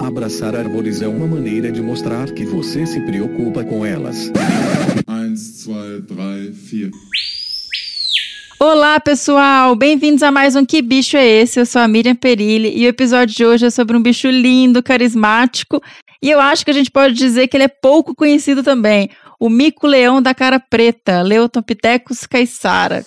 Abraçar árvores é uma maneira de mostrar que você se preocupa com elas. 1, 2, 3, 4. Olá, pessoal! Bem-vindos a mais um Que Bicho é Esse? Eu sou a Miriam Perilli e o episódio de hoje é sobre um bicho lindo, carismático e eu acho que a gente pode dizer que ele é pouco conhecido também. O mico-leão da cara preta, Leotopithecus caissara.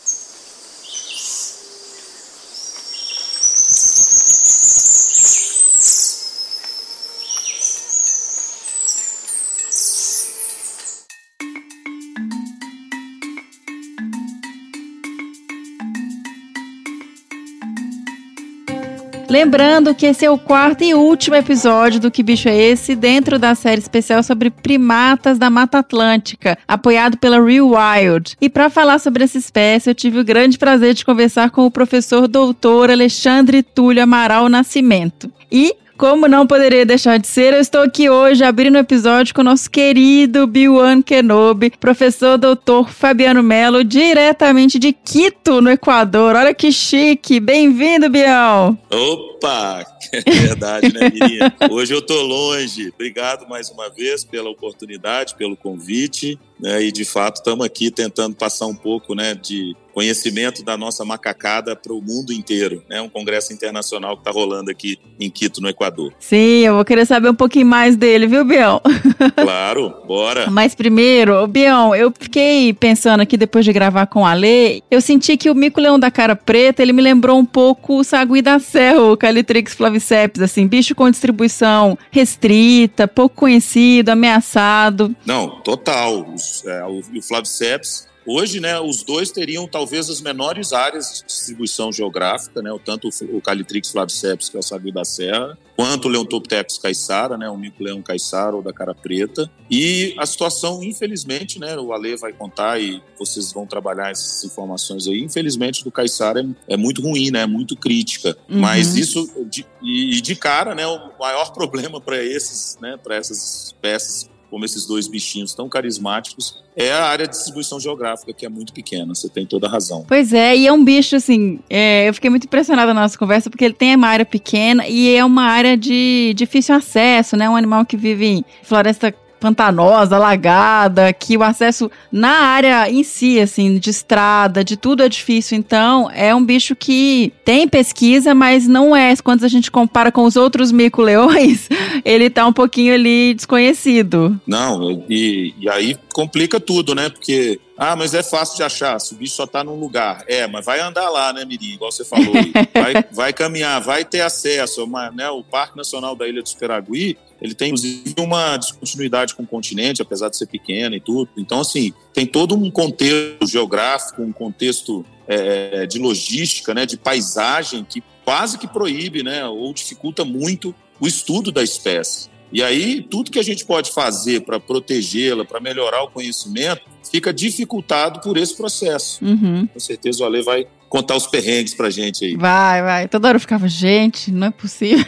Lembrando que esse é o quarto e último episódio do Que Bicho é Esse, dentro da série especial sobre primatas da Mata Atlântica, apoiado pela Real Wild. E para falar sobre essa espécie, eu tive o grande prazer de conversar com o professor doutor Alexandre Túlio Amaral Nascimento. E como não poderia deixar de ser, eu estou aqui hoje abrindo o episódio com o nosso querido Biwan Kenobi, professor doutor Fabiano Melo, diretamente de Quito, no Equador. Olha que chique! Bem-vindo, Bião! Opa! É verdade, né, Miriam? Hoje eu tô longe. Obrigado mais uma vez pela oportunidade, pelo convite. Né, e de fato estamos aqui tentando passar um pouco né, de conhecimento da nossa macacada para o mundo inteiro. É né, um congresso internacional que está rolando aqui em Quito, no Equador. Sim, eu vou querer saber um pouquinho mais dele, viu, Bião? Claro, bora. Mas primeiro, Bião, eu fiquei pensando aqui depois de gravar com a Lê, eu senti que o mico-leão da cara preta, ele me lembrou um pouco o sagui da serra, o Calitrix flaviceps, assim, bicho com distribuição restrita, pouco conhecido, ameaçado. Não, total. Os é, o, o Flaviceps. Hoje, né, os dois teriam talvez as menores áreas de distribuição geográfica, né, tanto o Calitrix flaviceps, que é o sabio da serra, quanto o Leontopithecus caissara, né, o mico-leão caissara ou da cara preta. E a situação, infelizmente, né, o Ale vai contar e vocês vão trabalhar essas informações aí, infelizmente, do caissara é, é muito ruim, né, é muito crítica. Uhum. Mas isso, de, e de cara, né, o maior problema para esses, né, para essas espécies como esses dois bichinhos tão carismáticos, é a área de distribuição geográfica, que é muito pequena. Você tem toda a razão. Pois é, e é um bicho, assim, é, eu fiquei muito impressionada na nossa conversa, porque ele tem uma área pequena e é uma área de difícil acesso, né? Um animal que vive em floresta pantanosa, alagada, que o acesso na área em si, assim, de estrada, de tudo é difícil. Então, é um bicho que tem pesquisa, mas não é. Quando a gente compara com os outros mico-leões, ele tá um pouquinho ali desconhecido. Não, e, e aí complica tudo, né? Porque ah, mas é fácil de achar, se o bicho só está num lugar. É, mas vai andar lá, né, Mirim? Igual você falou. vai, vai, caminhar, vai ter acesso. Uma, né, o Parque Nacional da Ilha do Superagui, ele tem, inclusive, uma descontinuidade com o continente, apesar de ser pequeno e tudo. Então, assim, tem todo um contexto geográfico, um contexto é, de logística, né, de paisagem, que quase que proíbe, né, ou dificulta muito o estudo da espécie. E aí, tudo que a gente pode fazer para protegê-la, para melhorar o conhecimento, fica dificultado por esse processo. Uhum. Com certeza o Ale vai contar os perrengues pra gente aí. Vai, vai. Toda hora eu ficava, gente, não é possível.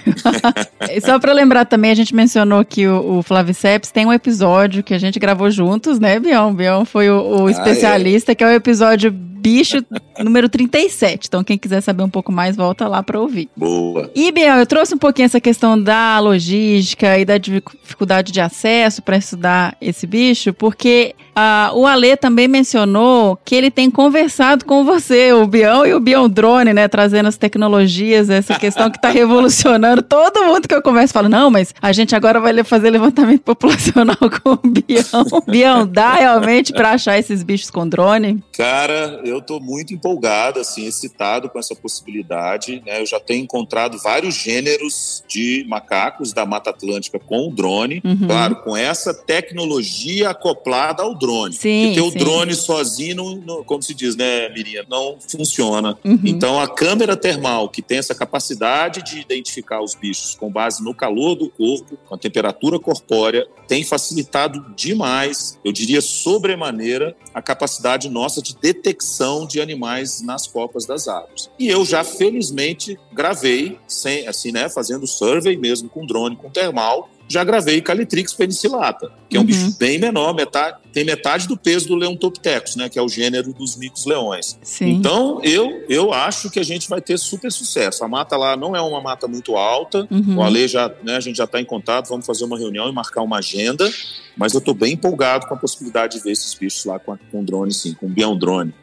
Só pra lembrar também, a gente mencionou que o, o Flaviceps tem um episódio que a gente gravou juntos, né, Bião? Bião foi o, o especialista, ah, é. que é o episódio bicho número 37. Então, quem quiser saber um pouco mais, volta lá para ouvir. Boa. E, Biel, eu trouxe um pouquinho essa questão da logística e da dificuldade de acesso para estudar esse bicho, porque uh, o Ale também mencionou que ele tem conversado com você, o Bião e o Bião Drone, né? Trazendo as tecnologias, essa questão que está revolucionando. Todo mundo que eu converso fala: não, mas a gente agora vai fazer levantamento populacional com o Bião. Bião, dá realmente para achar esses bichos com drone? Cara, eu eu estou muito empolgado, assim, excitado com essa possibilidade. Né? Eu já tenho encontrado vários gêneros de macacos da Mata Atlântica com o drone, uhum. claro, com essa tecnologia acoplada ao drone. Sim, Porque sim. o drone sozinho, não, como se diz, né, Miriam, não funciona. Uhum. Então, a câmera termal, que tem essa capacidade de identificar os bichos com base no calor do corpo, com a temperatura corpórea, tem facilitado demais, eu diria sobremaneira, a capacidade nossa de detecção de animais nas copas das árvores. E eu já felizmente gravei, sem, assim, né, fazendo survey mesmo com drone, com termal, já gravei Calitrix penicillata, que é um Uhum. bicho bem menor, metade, tem metade do peso do Leontopithecus, né, que é o gênero dos micos-leões. Sim. Então, eu, eu acho que a gente vai ter super sucesso. A mata lá não é uma mata muito alta, Uhum. o Ale já, né, a gente já está em contato, vamos fazer uma reunião e marcar uma agenda, mas eu estou bem empolgado com a possibilidade de ver esses bichos lá com, a- com drone, sim, com bião drone.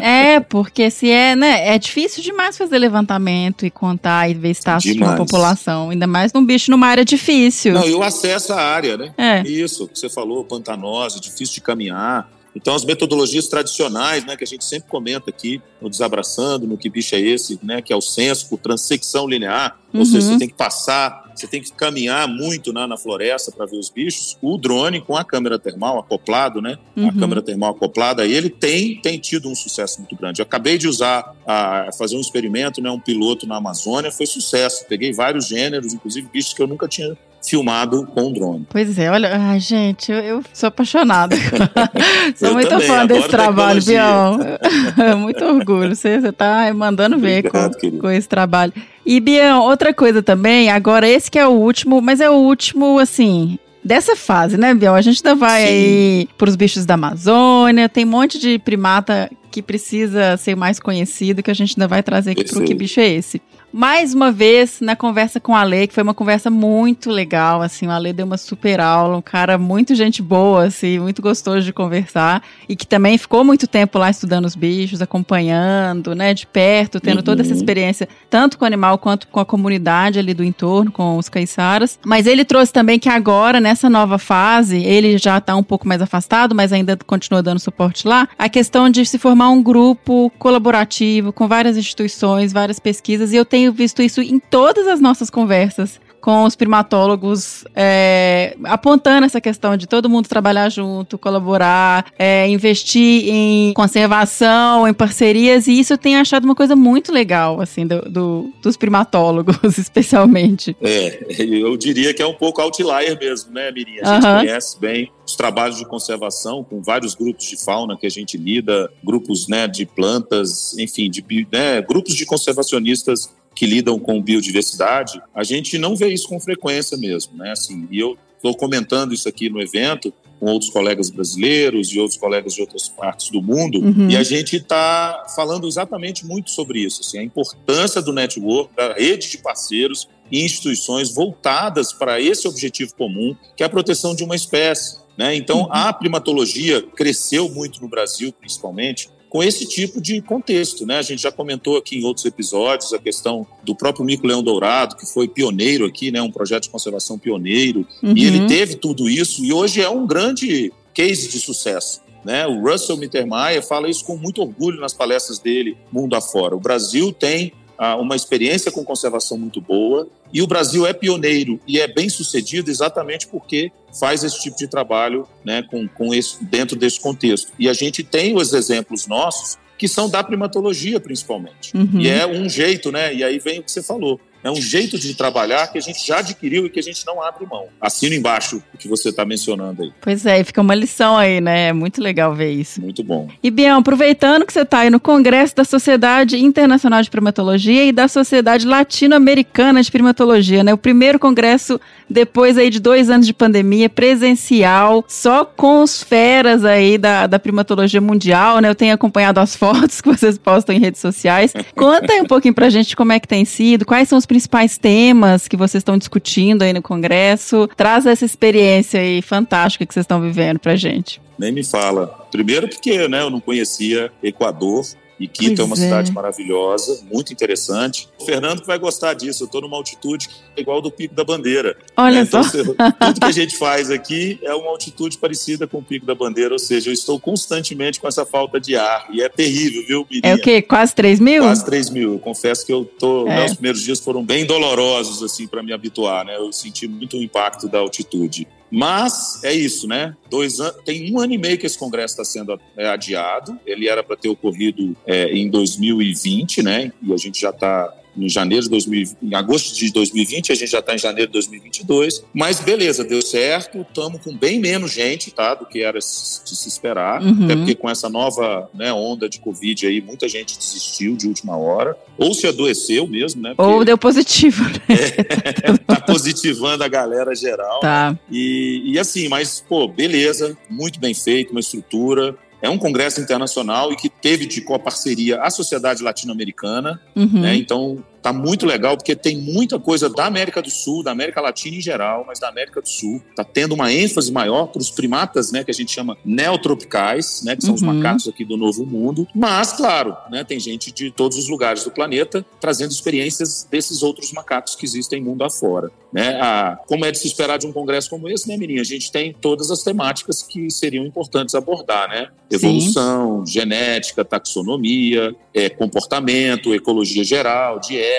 É, porque se é, né, é difícil demais fazer levantamento e contar e ver status de uma população, ainda mais num bicho numa área difícil. Não, e o acesso à área, né? É. Isso, que você falou, pantanosa, difícil de caminhar. Então, as metodologias tradicionais, né, que a gente sempre comenta aqui, no Desabraçando, no Que Bicho é Esse, né, que é o senso por transecção linear, Uhum. ou seja, você tem que passar, você tem que caminhar muito né, na floresta para ver os bichos. O drone com a câmera termal acoplado, né, Uhum. a câmera termal acoplada, ele tem, tem tido um sucesso muito grande. Eu acabei de usar, a, fazer um experimento, né, um piloto na Amazônia, foi sucesso. Peguei vários gêneros, inclusive bichos que eu nunca tinha filmado com drone. Pois é, olha, ai, gente, eu, eu sou apaixonada. sou muito também, fã desse trabalho, Bião. muito orgulho. Você, você tá mandando ver Obrigado, com, com esse trabalho. E, Bião, outra coisa também, agora esse que é o último, mas é o último, assim. Dessa fase, né, Biel? A gente ainda vai Sim. aí pros bichos da Amazônia, tem um monte de primata que precisa ser mais conhecido, que a gente ainda vai trazer aqui pro Perfeito. Que Bicho é Esse. Mais uma vez, na conversa com a Ale, que foi uma conversa muito legal, assim, o Ale deu uma super aula, um cara muito gente boa, assim, muito gostoso de conversar, e que também ficou muito tempo lá estudando os bichos, acompanhando, né, de perto, tendo toda essa Uhum. experiência, tanto com o animal quanto com a comunidade ali do entorno, com os caiçaras. Mas ele trouxe também que agora, nessa nova fase, ele já tá um pouco mais afastado, mas ainda continua dando suporte lá, a questão de se formar um grupo colaborativo com várias instituições, várias pesquisas, e eu tenho visto isso em todas as nossas conversas com os primatólogos, é, apontando essa questão de todo mundo trabalhar junto, colaborar, é, investir em conservação, em parcerias, e isso eu tenho achado uma coisa muito legal, assim, do, do- dos primatólogos, especialmente. É, eu diria que é um pouco outlier mesmo, né, Mirinha? A gente Aham. conhece bem os trabalhos de conservação com vários grupos de fauna que a gente lida, grupos né, de plantas, enfim, de, né, grupos de conservacionistas que lidam com biodiversidade. A gente não vê isso com frequência mesmo, né? Assim, e eu estou comentando isso aqui no evento com outros colegas brasileiros e outros colegas de outras partes do mundo, Uhum. e a gente está falando exatamente muito sobre isso, assim, a importância do network, da rede de parceiros e instituições voltadas para esse objetivo comum, que é a proteção de uma espécie. Né? Então, a primatologia cresceu muito no Brasil, principalmente, com esse tipo de contexto. Né? A gente já comentou aqui em outros episódios a questão do próprio mico-leão dourado, que foi pioneiro aqui, né? um projeto de conservação pioneiro, Uhum. e ele teve tudo isso, e hoje é um grande case de sucesso. Né? O Russell Mittermeier fala isso com muito orgulho nas palestras dele, mundo afora. O Brasil tem uma experiência com conservação muito boa, e o Brasil é pioneiro e é bem sucedido exatamente porque faz esse tipo de trabalho né, com, com esse, dentro desse contexto. E a gente tem os exemplos nossos que são da primatologia, principalmente. Uhum. E é um jeito, né? E aí vem o que você falou. É um jeito de trabalhar que a gente já adquiriu e que a gente não abre mão. Assino embaixo o que você está mencionando aí. Pois é, fica uma lição aí, né? É muito legal ver isso. Muito bom. E, Bião, aproveitando que você está aí no Congresso da Sociedade Internacional de Primatologia e da Sociedade Latino-Americana de Primatologia, né? O primeiro congresso depois aí de dois anos de pandemia, presencial, só com os feras aí da, da primatologia mundial, né? Eu tenho acompanhado as fotos que vocês postam em redes sociais. Conta aí um pouquinho pra gente como é que tem sido, quais são os principais temas que vocês estão discutindo aí no Congresso. Traz essa experiência aí fantástica que vocês estão vivendo pra gente. Nem me fala. Primeiro porque né, eu não conhecia Equador. E Quito Pois é uma é. cidade maravilhosa, muito interessante. O Fernando que vai gostar disso. Eu estou numa altitude é igual ao do Pico da Bandeira. Olha né? só. Então, tudo que a gente faz aqui é uma altitude parecida com o Pico da Bandeira. Ou seja, eu estou constantemente com essa falta de ar. E é terrível, viu, Mirinha? É o quê? Quase 3 mil? Quase 3 mil. Eu confesso que eu tô. É. né, os primeiros dias foram bem dolorosos, assim, para me habituar, né? Eu senti muito o impacto da altitude. Mas é isso, né? Dois an... Tem um ano e meio que esse congresso está sendo é, adiado. Ele era para ter ocorrido é, em 2020, né? E a gente já está em janeiro de 2000, em agosto de 2020, a gente já está em janeiro de 2022. Mas beleza, deu certo, estamos com bem menos gente, tá, do que era de se esperar, Uhum. até porque com essa nova né, onda de Covid aí, muita gente desistiu de última hora, ou se adoeceu mesmo, né? porque Ou deu positivo. né? tá positivando a galera geral. Tá. E, e assim, mas, pô, beleza, muito bem feito, uma estrutura. É um congresso internacional e que teve de coparceria a Sociedade Latino-Americana, Uhum. né? Então tá muito legal porque tem muita coisa da América do Sul, da América Latina em geral, mas da América do Sul tá tendo uma ênfase maior para os primatas, né, que a gente chama neotropicais, né, que são os Uhum. macacos aqui do Novo Mundo. Mas claro, né, tem gente de todos os lugares do planeta trazendo experiências desses outros macacos que existem mundo afora, né? A, como é de se esperar de um congresso como esse, né, menina? A gente tem todas as temáticas que seriam importantes abordar, né? Sim. Evolução, genética, taxonomia, é, comportamento, ecologia geral, dieta,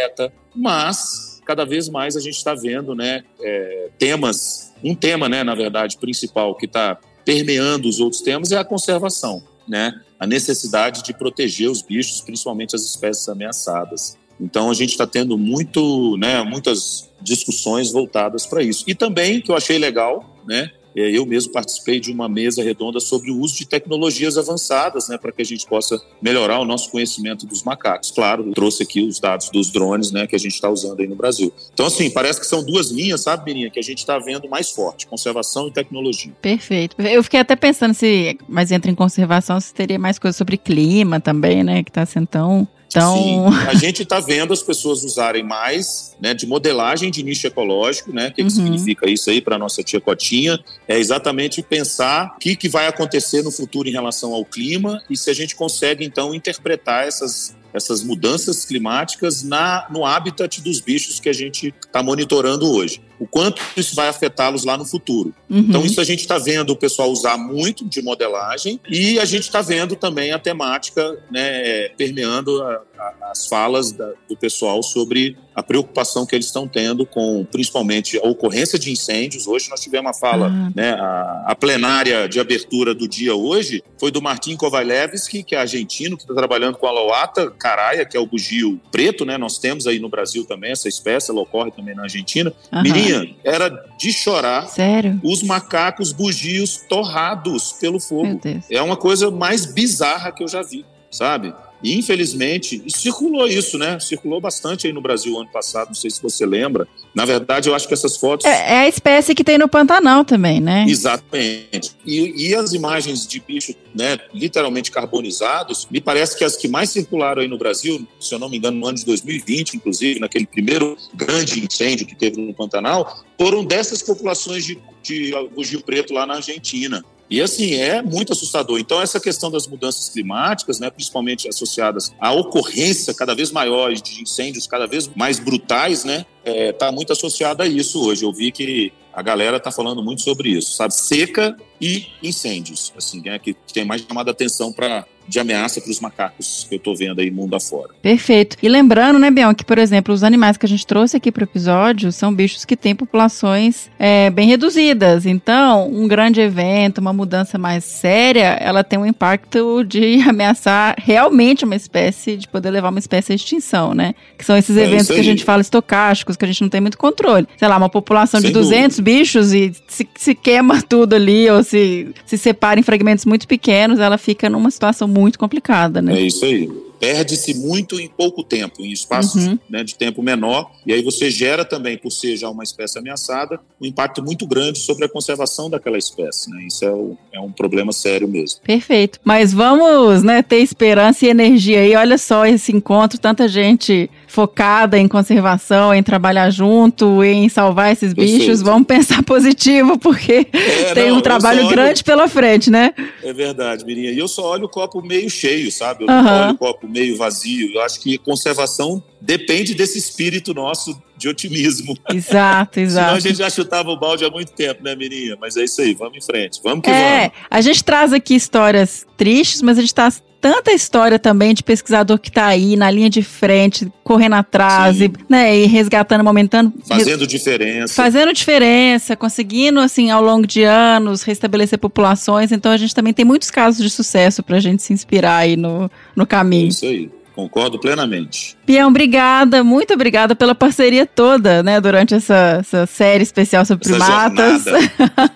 mas cada vez mais a gente está vendo, né, é, temas, um tema, né, na verdade, principal que está permeando os outros temas é a conservação, né, a necessidade de proteger os bichos, principalmente as espécies ameaçadas. Então a gente está tendo muito, né, muitas discussões voltadas para isso. E também que eu achei legal, né, eu mesmo participei de uma mesa redonda sobre o uso de tecnologias avançadas, né, para que a gente possa melhorar o nosso conhecimento dos macacos. Claro, trouxe aqui os dados dos drones, né, que a gente está usando aí no Brasil. Então, assim, parece que são duas linhas, sabe, Birinha, que a gente está vendo mais forte: conservação e tecnologia. Perfeito. Eu fiquei até pensando se, mas entra em conservação, se teria mais coisa sobre clima também, né? Que tá sendo tão. Tão... Sim, a gente está vendo as pessoas usarem mais né, de modelagem de nicho ecológico, né? O que, que Uhum. significa isso aí para nossa tia Cotinha? É exatamente pensar o que, que vai acontecer no futuro em relação ao clima e se a gente consegue, então, interpretar essas, essas mudanças climáticas na, no habitat dos bichos que a gente está monitorando hoje. O quanto isso vai afetá-los lá no futuro. Uhum. Então, isso a gente está vendo o pessoal usar muito de modelagem e a gente está vendo também a temática né, permeando a- a- as falas da- do pessoal sobre a preocupação que eles estão tendo com, principalmente, a ocorrência de incêndios. Hoje nós tivemos uma fala, Ah. né, a, a plenária de abertura do dia hoje foi do Martin Kovalevski, que é argentino, que está trabalhando com a Loata caraia, que é o bugio preto, né? Nós temos aí no Brasil também essa espécie, ela ocorre também na Argentina. Mirinha, era de chorar Sério? os macacos bugios torrados pelo fogo. É uma coisa mais bizarra que eu já vi, sabe? E infelizmente, circulou isso, né? Circulou bastante aí no Brasil ano passado, não sei se você lembra. Na verdade, eu acho que essas fotos. É, é a espécie que tem no Pantanal também, né? Exatamente. E, e as imagens de bichos, né, literalmente carbonizados, me parece que as que mais circularam aí no Brasil, se eu não me engano, no ano de 2020, inclusive, naquele primeiro grande incêndio que teve no Pantanal, foram dessas populações de, de bugio preto lá na Argentina. E assim, é muito assustador. Então, essa questão das mudanças climáticas, né, principalmente associadas à ocorrência cada vez maior de incêndios cada vez mais brutais, né, está muito associada a isso hoje. Eu vi que a galera está falando muito sobre isso, sabe? Seca e incêndios, assim, né, que tem mais chamado a atenção para de ameaça para os macacos que eu estou vendo aí mundo afora. Perfeito. E lembrando, né, Bion, que, por exemplo, os animais que a gente trouxe aqui para o episódio são bichos que têm populações é, bem reduzidas. Então, um grande evento, uma mudança mais séria, ela tem um impacto de ameaçar realmente uma espécie, de poder levar uma espécie à extinção, né? Que são esses É eventos que a gente fala estocásticos, que a gente não tem muito controle. Sei lá, uma população de Sem 200 bichos e se, se queima tudo ali ou se, se separa em fragmentos muito pequenos, ela fica numa situação muito complicada, né? É isso aí. Perde-se muito em pouco tempo, em espaços Uhum. né, de tempo menor, e aí você gera também, por ser já uma espécie ameaçada, um impacto muito grande sobre a conservação daquela espécie. Né? Isso é, o- é um problema sério mesmo. Perfeito. Mas vamos, né, ter esperança e energia aí. Olha só esse encontro, tanta gente focada em conservação, em trabalhar junto, em salvar esses bichos. Vamos pensar positivo, porque É, tem não, um trabalho olho- grande pela frente, né? É verdade, Mirinha. E eu só olho o copo meio cheio, sabe? Eu Aham. não olho o copo meio vazio. Eu acho que conservação depende desse espírito nosso de otimismo. Exato, Senão a exato. gente já chutava o balde há muito tempo, né, Mirinha? Mas é isso aí, vamos em frente. Vamos que É, vamos. a gente traz aqui histórias tristes, mas a gente traz tanta história também de pesquisador que tá aí na linha de frente, correndo atrás Sim. e, né, e resgatando, momentando, Fazendo diferença. fazendo diferença, conseguindo, assim, ao longo de anos, restabelecer populações. Então, a gente também tem muitos casos de sucesso pra gente se inspirar aí no, no É caminho. isso aí. Concordo plenamente. Pião, obrigada, muito obrigada pela parceria toda, né, durante essa, essa série especial sobre Essa primatas.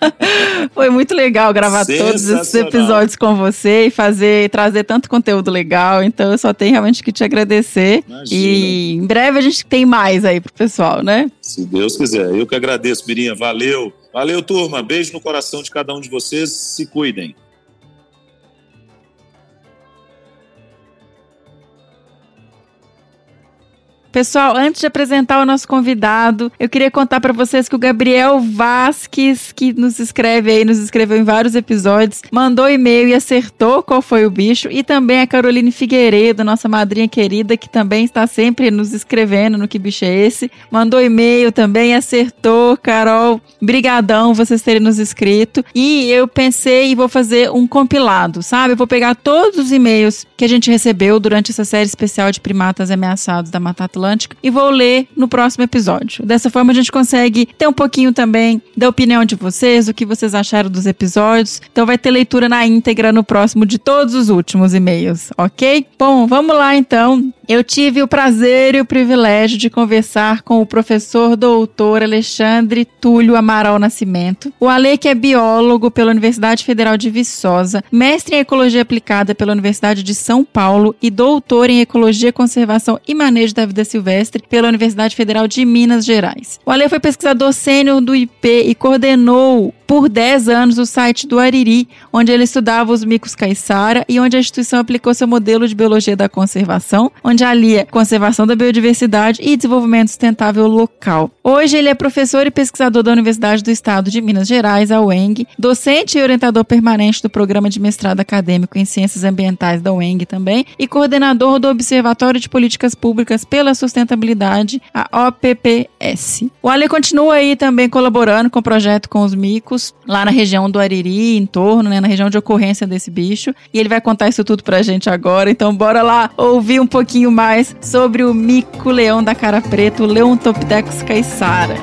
Foi muito legal gravar todos esses episódios com você e fazer, trazer tanto conteúdo legal. Então eu só tenho realmente que te agradecer. Imagina. E em breve a gente tem mais aí pro pessoal, né? Se Deus quiser. Eu que agradeço, Mirinha. Valeu. Valeu, turma. Beijo no coração de cada um de vocês. Se cuidem. Pessoal, antes de apresentar o nosso convidado, eu queria contar para vocês que o Gabriel Vasques, que nos escreve aí, nos escreveu em vários episódios, mandou e-mail e acertou qual foi o bicho. E também a Caroline Figueiredo, nossa madrinha querida, que também está sempre nos escrevendo no Que Bicho é Esse. Mandou e-mail também, acertou. Carol, brigadão vocês terem nos escrito. E eu pensei e vou fazer um compilado, sabe? Eu vou pegar todos os e-mails que a gente recebeu durante essa série especial de primatas ameaçados da Mata Atlântica e vou ler no próximo episódio. Dessa forma a gente consegue ter um pouquinho também da opinião de vocês, o que vocês acharam dos episódios. Então vai ter leitura na íntegra no próximo de todos os últimos e-mails, ok? Bom, vamos lá então. Eu tive o prazer e o privilégio de conversar com o professor doutor Alexandre Túlio Amaral Nascimento. O Ale, que é biólogo pela Universidade Federal de Viçosa, mestre em Ecologia Aplicada pela Universidade de São Paulo e doutor em Ecologia, Conservação e Manejo da Vida Silvestre pela Universidade Federal de Minas Gerais. O Ale foi pesquisador sênior do IP e coordenou por 10 anos o site do Ariri, onde ele estudava os micos caiçara e onde a instituição aplicou seu modelo de biologia da conservação, onde alia conservação da biodiversidade e desenvolvimento sustentável local. Hoje ele é professor e pesquisador da Universidade do Estado de Minas Gerais, a UENG, docente e orientador permanente do programa de mestrado acadêmico em Ciências Ambientais da UENG também e coordenador do Observatório de Políticas Públicas pela Sustentabilidade, a OPPS. O Ale continua aí também colaborando com o projeto com os micos, lá na região do Ariri, em torno, né, na região de ocorrência desse bicho. E ele vai contar isso tudo pra gente agora. Então bora lá ouvir um pouquinho mais sobre o mico-leão da cara preta, o Leontopithecus caissara.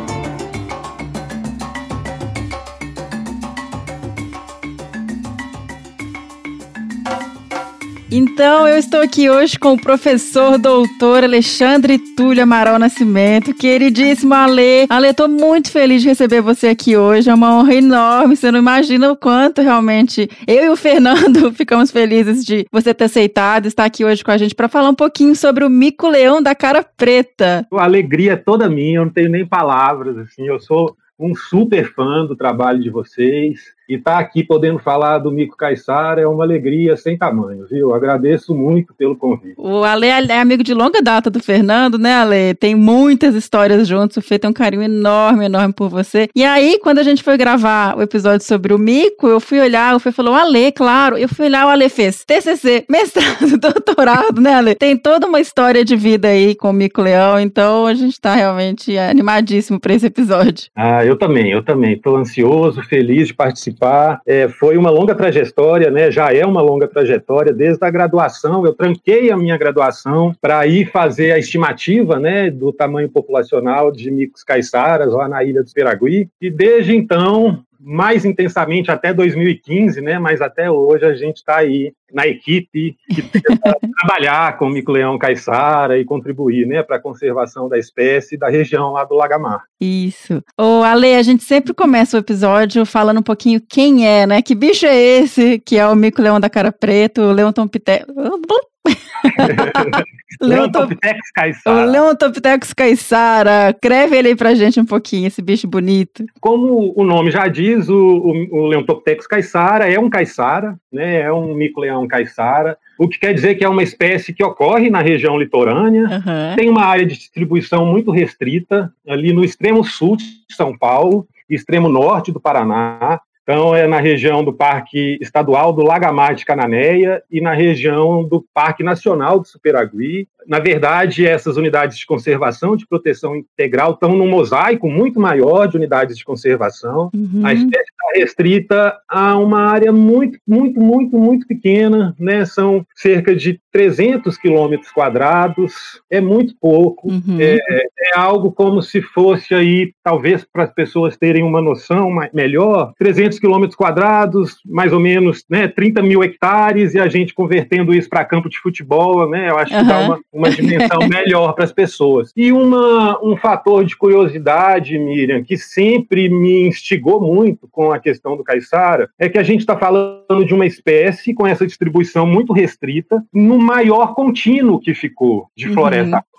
Então, eu estou aqui hoje com o professor doutor Alexandre Túlio Amaral Nascimento, queridíssimo Ale. Ale, estou muito feliz de receber você aqui hoje, é uma honra enorme, você não imagina o quanto realmente eu e o Fernando ficamos felizes de você ter aceitado estar aqui hoje com a gente para falar um pouquinho sobre o mico-leão da cara preta. A alegria é toda minha, eu não tenho nem palavras, assim, eu sou um super fã do trabalho de vocês. E estar tá aqui podendo falar do Mico Caissara é uma alegria sem tamanho, viu? Agradeço muito pelo convite. O Ale é amigo de longa data do Fernando, né, Ale? Tem muitas histórias juntos. O Fê tem um carinho enorme, enorme por você. E aí, quando a gente foi gravar o episódio sobre o Mico, eu fui olhar, o Fê falou, Ale, claro. Eu fui olhar, o Ale fez TCC, mestrado, doutorado, né, Ale? Tem toda uma história de vida aí com o Mico Leão, então a gente tá realmente animadíssimo para esse episódio. Ah, eu também, eu também. Estou ansioso, feliz de participar participar. É, foi uma longa trajetória, né? Já é uma longa trajetória desde a graduação. Eu tranquei a minha graduação para ir fazer a estimativa, né, do tamanho populacional de micos caiçaras lá na ilha do Piragui. E desde então mais intensamente até 2015, né? Mas até hoje a gente está aí na equipe que tenta trabalhar com o mico-leão caiçara e contribuir, né, para a conservação da espécie da região lá do Lagamar. Isso. Ô, Ale, a gente sempre começa o episódio falando um pouquinho quem é, né? Que bicho é esse que é o mico-leão da cara preta, o Leonton Pité... Leontopithecus O caiçara. Leontopithecus caissara. Creve ele aí pra gente um pouquinho, esse bicho bonito. Como o nome já diz, o, o, o Leontopithecus caiçara é um caiçara, né? É um mico-leão caiçara, o que quer dizer que é uma espécie que ocorre na região litorânea, Aham. tem uma área de distribuição muito restrita, ali no extremo sul de São Paulo, e extremo norte do Paraná. Então, é na região do Parque Estadual do Lagamar de Cananéia e na região do Parque Nacional do Superagui. Na verdade, essas unidades de conservação de proteção integral estão num mosaico muito maior de unidades de conservação. Uhum. A espécie está restrita a uma área muito, muito, muito, muito pequena, né? São cerca de 300 quilômetros quadrados, é muito pouco, Uhum. é, é algo como se fosse aí, talvez para as pessoas terem uma noção melhor, 300 quilômetros quadrados, mais ou menos, né, 30 mil hectares, e a gente convertendo isso para campo de futebol, né, eu acho que dá uma, uma dimensão melhor para as pessoas. E uma, um fator de curiosidade, Miriam, que sempre me instigou muito com a questão do caiçara, é que a gente está falando de uma espécie com essa distribuição muito restrita, no maior contínuo que ficou de Uhum.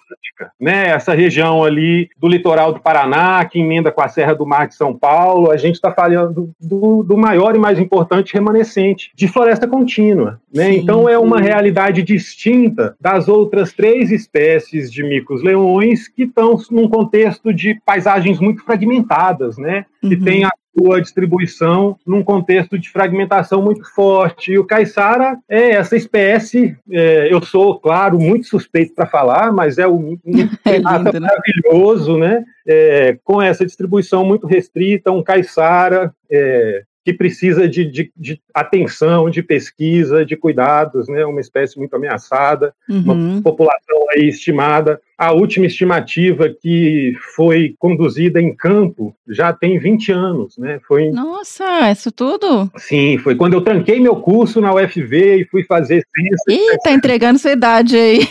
Atlântica, né? Essa região ali do litoral do Paraná, que emenda com a Serra do Mar de São Paulo, a gente está falando do, do maior e mais importante remanescente de floresta contínua, né? Sim. Então é uma realidade distinta das outras três espécies de micos-leões que estão num contexto de paisagens muito fragmentadas, né? Que Uhum. tem a sua distribuição num contexto de fragmentação muito forte. E o caiçara é essa espécie, é, eu sou, claro, muito suspeito para falar, mas é um, um É lindo, né? maravilhoso, né? É, com essa distribuição muito restrita, um caiçara é, que precisa de, de- de atenção, de pesquisa, de cuidados, né? Uma espécie muito ameaçada, uma Uhum. população aí estimada. A última estimativa que foi conduzida em campo já tem 20 anos, né? Foi Nossa, isso tudo? Sim, foi quando eu tranquei meu curso na UFV e fui fazer ciência. Ih, tá entregando sua idade aí.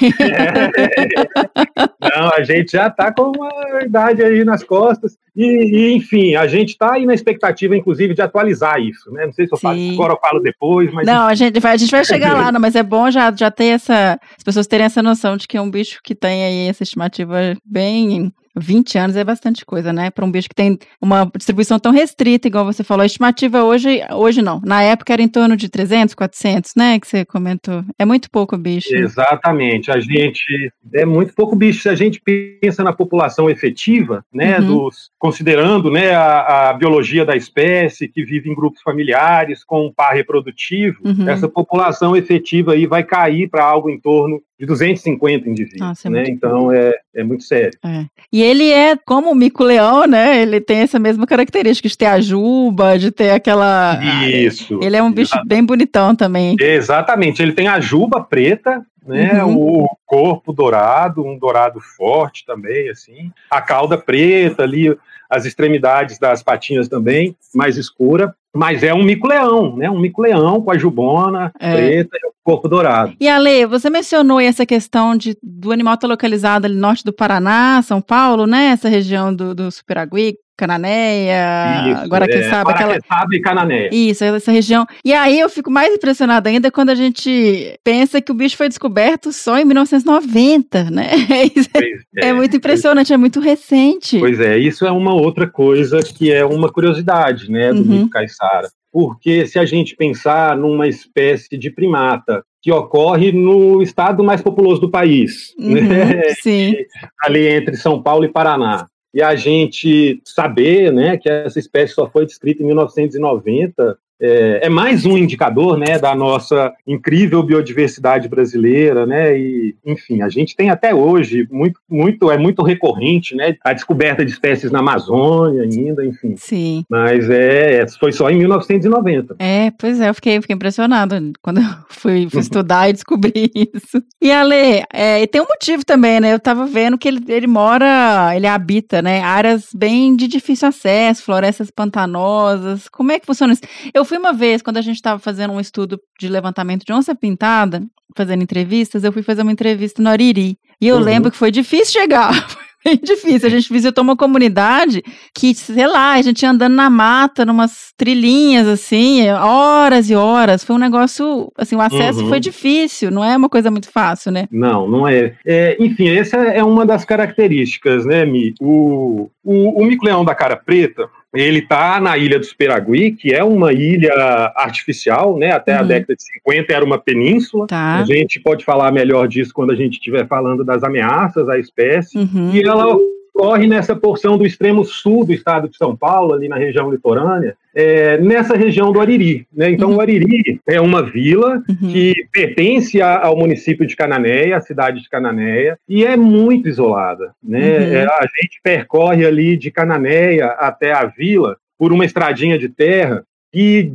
Não, a gente já está com uma idade aí nas costas. E, e, enfim, a gente está aí na expectativa, inclusive, de atualizar isso, né? Não sei se eu falo agora ou falo depois, mas Não, a gente vai, a gente vai chegar lá, não, mas é bom já, já ter essa. As pessoas terem essa noção de que é um bicho que tem aí essa estimativa bem. 20 anos é bastante coisa, né? Para um bicho que tem uma distribuição tão restrita, igual você falou. A estimativa hoje, hoje não. Na época era em torno de 300, 400, né? Que você comentou. É muito pouco bicho. Exatamente. A gente é muito pouco bicho. Se a gente pensa na população efetiva, né, Uhum. dos, considerando né, a, a biologia da espécie que vive em grupos familiares com um par reprodutivo, Uhum. essa população efetiva aí vai cair para algo em torno de 250 indivíduos. Nossa, é né? Então é, é muito sério. É. E ele é como o mico-leão, né? Ele tem essa mesma característica de ter a juba, de ter aquela. Isso. Ele é um bicho bem bonitão também. Exatamente. Ele tem a juba preta, né? Uhum. O corpo dourado, um dourado forte também, assim. A cauda preta ali, as extremidades das patinhas também, mais escura. Mas é um mico-leão, né? Um mico-leão com a jubona É. preta e o corpo dourado. E Ale, você mencionou essa questão de, do animal estar localizado ali no norte do Paraná, São Paulo, né? Essa região do, do Superagui, Cananéia, agora quem é, sabe aquela. Paraqueçaba e Canané. Isso, essa região. E aí eu fico mais impressionada ainda quando a gente pensa que o bicho foi descoberto só em 1990, né? Isso é, Pois é muito impressionante, é muito recente. Pois é, isso é uma outra coisa que é uma curiosidade, né, do Uhum. mico caiçara. Porque se a gente pensar numa espécie de primata que ocorre no estado mais populoso do país, Uhum, né, sim. ali entre São Paulo e Paraná, e a gente saber, né, que essa espécie só foi descrita em 1990, é, é mais um indicador, né, da nossa incrível biodiversidade brasileira, né, e enfim, a gente tem até hoje muito, muito, é muito recorrente, né, a descoberta de espécies na Amazônia ainda, enfim, Sim. mas é, foi só em 1990. É, pois é, eu fiquei, fiquei impressionada quando eu fui, fui estudar e descobri isso. E Ale, é, e tem um motivo também, né? Eu tava vendo que ele, ele mora, ele habita, né? Áreas bem de difícil acesso, florestas pantanosas. Como é que funciona isso? Eu fui uma vez, quando a gente estava fazendo um estudo de levantamento de onça pintada, fazendo entrevistas, eu fui fazer uma entrevista no Ariri. E eu Uhum. lembro que foi difícil chegar. Foi bem difícil. A gente visitou uma comunidade que, sei lá, a gente ia andando na mata, numas trilhinhas, assim, horas e horas. Foi um negócio, assim, o acesso Uhum. foi difícil, não é uma coisa muito fácil, né? Não, não é. É, enfim, essa é uma das características, né, Mi? O, o, o mico-leão da cara preta, ele está na ilha do Superagui, que é uma ilha artificial, né? Até a Uhum. década de 50 era uma península. Tá. A gente pode falar melhor disso quando a gente estiver falando das ameaças à espécie. Uhum. E ela ocorre nessa porção do extremo sul do estado de São Paulo, ali na região litorânea, é, nessa região do Ariri. Né? Então, Uhum. o Ariri é uma vila Uhum. que pertence a- ao município de Cananéia, a cidade de Cananéia, e é muito isolada. Né? Uhum. É, a gente percorre ali de Cananéia até a vila por uma estradinha de terra e,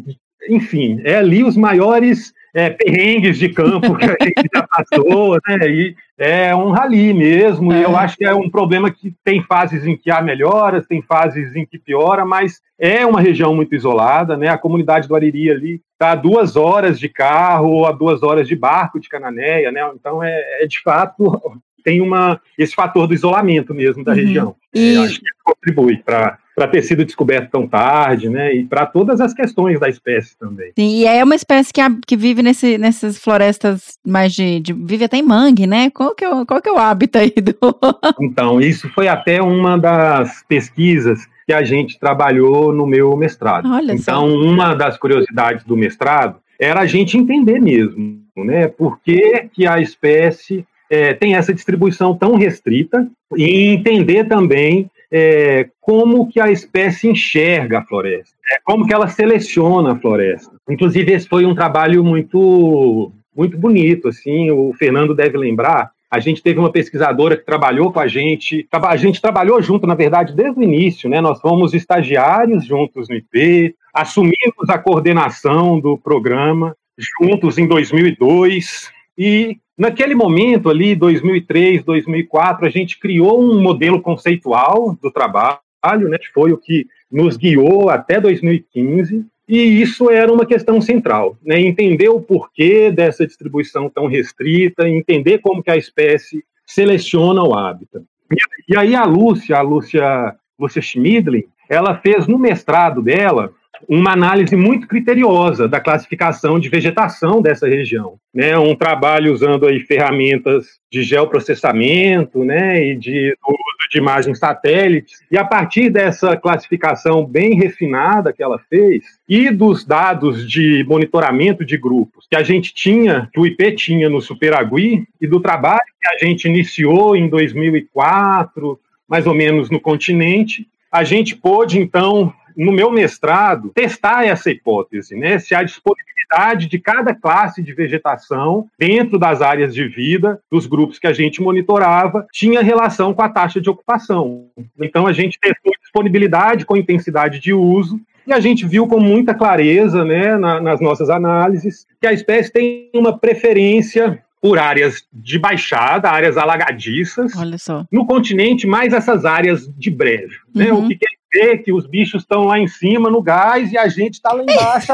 enfim, é ali os maiores é, perrengues de campo que a gente já passou, né? E é um rali mesmo, é. e eu acho que é um problema que tem fases em que há melhoras, tem fases em que piora, mas é uma região muito isolada, né? A comunidade do Ariri ali está a duas horas de carro ou a duas horas de barco de Cananéia, né? Então é, é de fato tem uma esse fator do isolamento mesmo da uhum. região. E... É, acho que contribui para para ter sido descoberto tão tarde, né? E para todas as questões da espécie também. Sim, e é uma espécie que, que vive nesse, nessas florestas mais de, de, vive até em mangue, né? Qual que, é, qual que é o hábito aí do. Então, isso foi até uma das pesquisas que a gente trabalhou no meu mestrado. Olha então, só. uma das curiosidades do mestrado era a gente entender mesmo, né? Por que, que a espécie é, tem essa distribuição tão restrita e entender também é, como que a espécie enxerga a floresta, é, como que ela seleciona a floresta. Inclusive, esse foi um trabalho muito, muito bonito, assim, o Fernando deve lembrar, a gente teve uma pesquisadora que trabalhou com a gente, a gente trabalhou junto, na verdade, desde o início, né? Nós fomos estagiários juntos no IP, assumimos a coordenação do programa juntos em 2002 e Naquele momento ali, 2003, 2004, a gente criou um modelo conceitual do trabalho, né, que foi o que nos guiou até 2015, e isso era uma questão central, né, entender o porquê dessa distribuição tão restrita, entender como que a espécie seleciona o hábitat. E, e aí a Lúcia, a Lúcia, Lúcia Schmidlin, ela fez no mestrado dela uma análise muito criteriosa da classificação de vegetação dessa região, né? Um trabalho usando aí ferramentas de geoprocessamento, né, e de uso de imagens satélites. E a partir dessa classificação bem refinada que ela fez e dos dados de monitoramento de grupos que a gente tinha, que o IP tinha no Superagui e do trabalho que a gente iniciou em 2004, mais ou menos no continente, a gente pôde então no meu mestrado, testar essa hipótese, né? Se há disponibilidade de cada classe de vegetação dentro das áreas de vida dos grupos que a gente monitorava tinha relação com a taxa de ocupação. Então a gente testou disponibilidade com intensidade de uso e a gente viu com muita clareza, né, na, nas nossas análises, que a espécie tem uma preferência por áreas de baixada, áreas alagadiças. Olha só. No continente, mais essas áreas de breve. Né? Uhum. O que quer dizer que os bichos estão lá em cima no gás e a gente está lá embaixo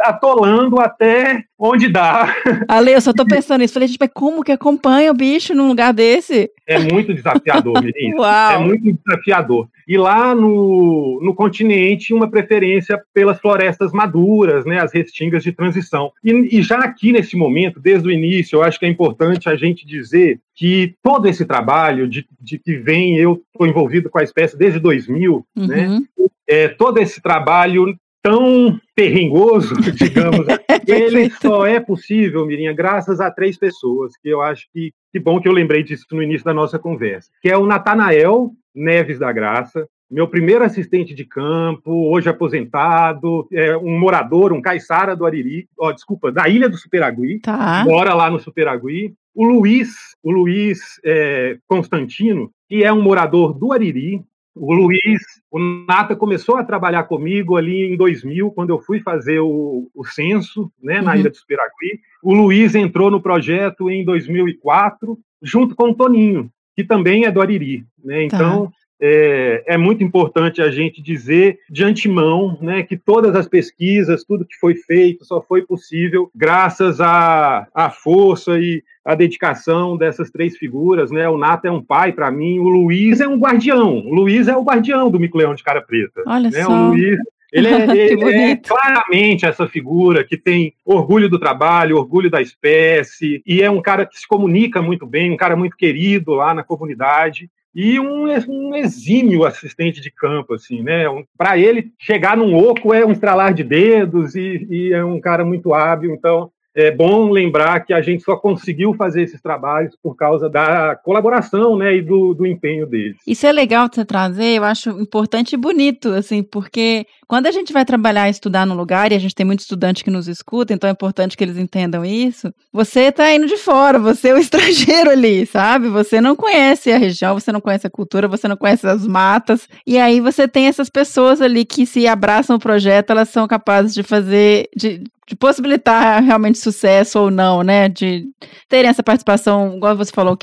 atolando até onde dá. Ale, eu só estou pensando nisso. Falei, gente, mas como que acompanha o bicho num lugar desse? É muito desafiador, menino. É muito desafiador. E lá no, no continente, uma preferência pelas florestas maduras, né, as restingas de transição. E, e já aqui nesse momento, desde o início, eu acho que é importante a gente dizer que todo esse trabalho de, de que vem, eu estou envolvido com a espécie desde 2000, né, uhum. né, é, todo esse trabalho tão perrengoso, digamos, ele só é possível, Mirinha, graças a três pessoas, que eu acho que que bom que eu lembrei disso no início da nossa conversa, que é o Natanael Neves da Graça, meu primeiro assistente de campo, hoje aposentado, é um morador, um caiçara do Ariri, ó, desculpa, da Ilha do Superagui, tá. mora lá no Superagui. O Luiz, o Luiz é, Constantino, que é um morador do Ariri, o Luiz, o Nata começou a trabalhar comigo ali em 2000, quando eu fui fazer o, o censo né, na uhum. Ilha do Superagui. O Luiz entrou no projeto em 2004, junto com o Toninho, que também é do Ariri. Né? Tá. Então, tá. É, é, muito importante a gente dizer de antemão né, que todas as pesquisas, tudo que foi feito, só foi possível graças à, à força e a dedicação dessas três figuras, né? O Nato é um pai para mim, o Luiz é um guardião. O Luiz é o guardião do Mico Leão de Cara Preta. Olha né? só. O Luiz, ele, é, ele é, claramente essa figura que tem orgulho do trabalho, orgulho da espécie, e é um cara que se comunica muito bem, um cara muito querido lá na comunidade e um, um, exímio assistente de campo, assim, né? Um, Para ele chegar num oco é um estralar de dedos e, e, é um cara muito hábil. Então, é bom lembrar que a gente só conseguiu fazer esses trabalhos por causa da colaboração né, e do, do empenho deles. Isso é legal você trazer, eu acho importante e bonito, assim, porque quando a gente vai trabalhar e estudar num lugar, e a gente tem muito estudante que nos escuta, então é importante que eles entendam isso, você está indo de fora, você é o estrangeiro ali, sabe? Você não conhece a região, você não conhece a cultura, você não conhece as matas, e aí você tem essas pessoas ali que se abraçam o projeto, elas são capazes de fazer, de, de possibilitar realmente sucesso ou não, né? De terem essa participação, igual você falou,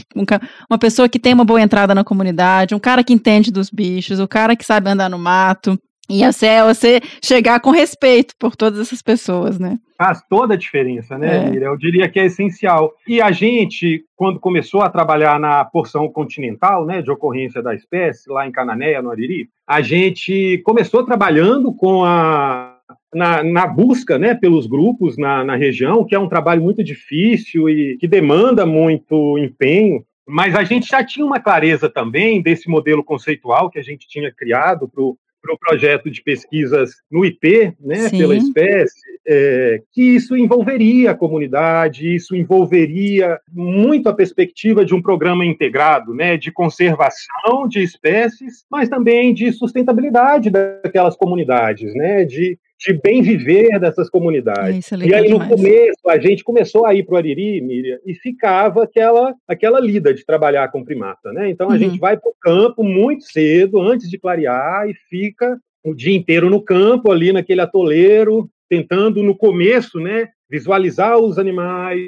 uma pessoa que tem uma boa entrada na comunidade, um cara que entende dos bichos, o cara que sabe andar no mato. E assim, é você chegar com respeito por todas essas pessoas, né? Faz toda a diferença, né, é. Eu diria que é essencial. E a gente, quando começou a trabalhar na porção continental, né, de ocorrência da espécie, lá em Cananéia, no Ariri, a gente começou trabalhando com a na, na, busca né, pelos grupos na, na, região, que é um trabalho muito difícil e que demanda muito empenho. Mas a gente já tinha uma clareza também desse modelo conceitual que a gente tinha criado para o pro projeto de pesquisas no IP, né, pela espécie, é, que isso envolveria a comunidade, isso envolveria muito a perspectiva de um programa integrado, né, de conservação de espécies, mas também de sustentabilidade daquelas comunidades, né, de de bem viver dessas comunidades. É, e aí, no demais. começo, a gente começou a ir para o Ariri, Miriam, e ficava aquela, aquela lida de trabalhar com primata. Né? Então, a uhum. gente vai para o campo muito cedo, antes de clarear, e fica o dia inteiro no campo, ali naquele atoleiro, tentando, no começo, né, visualizar os animais,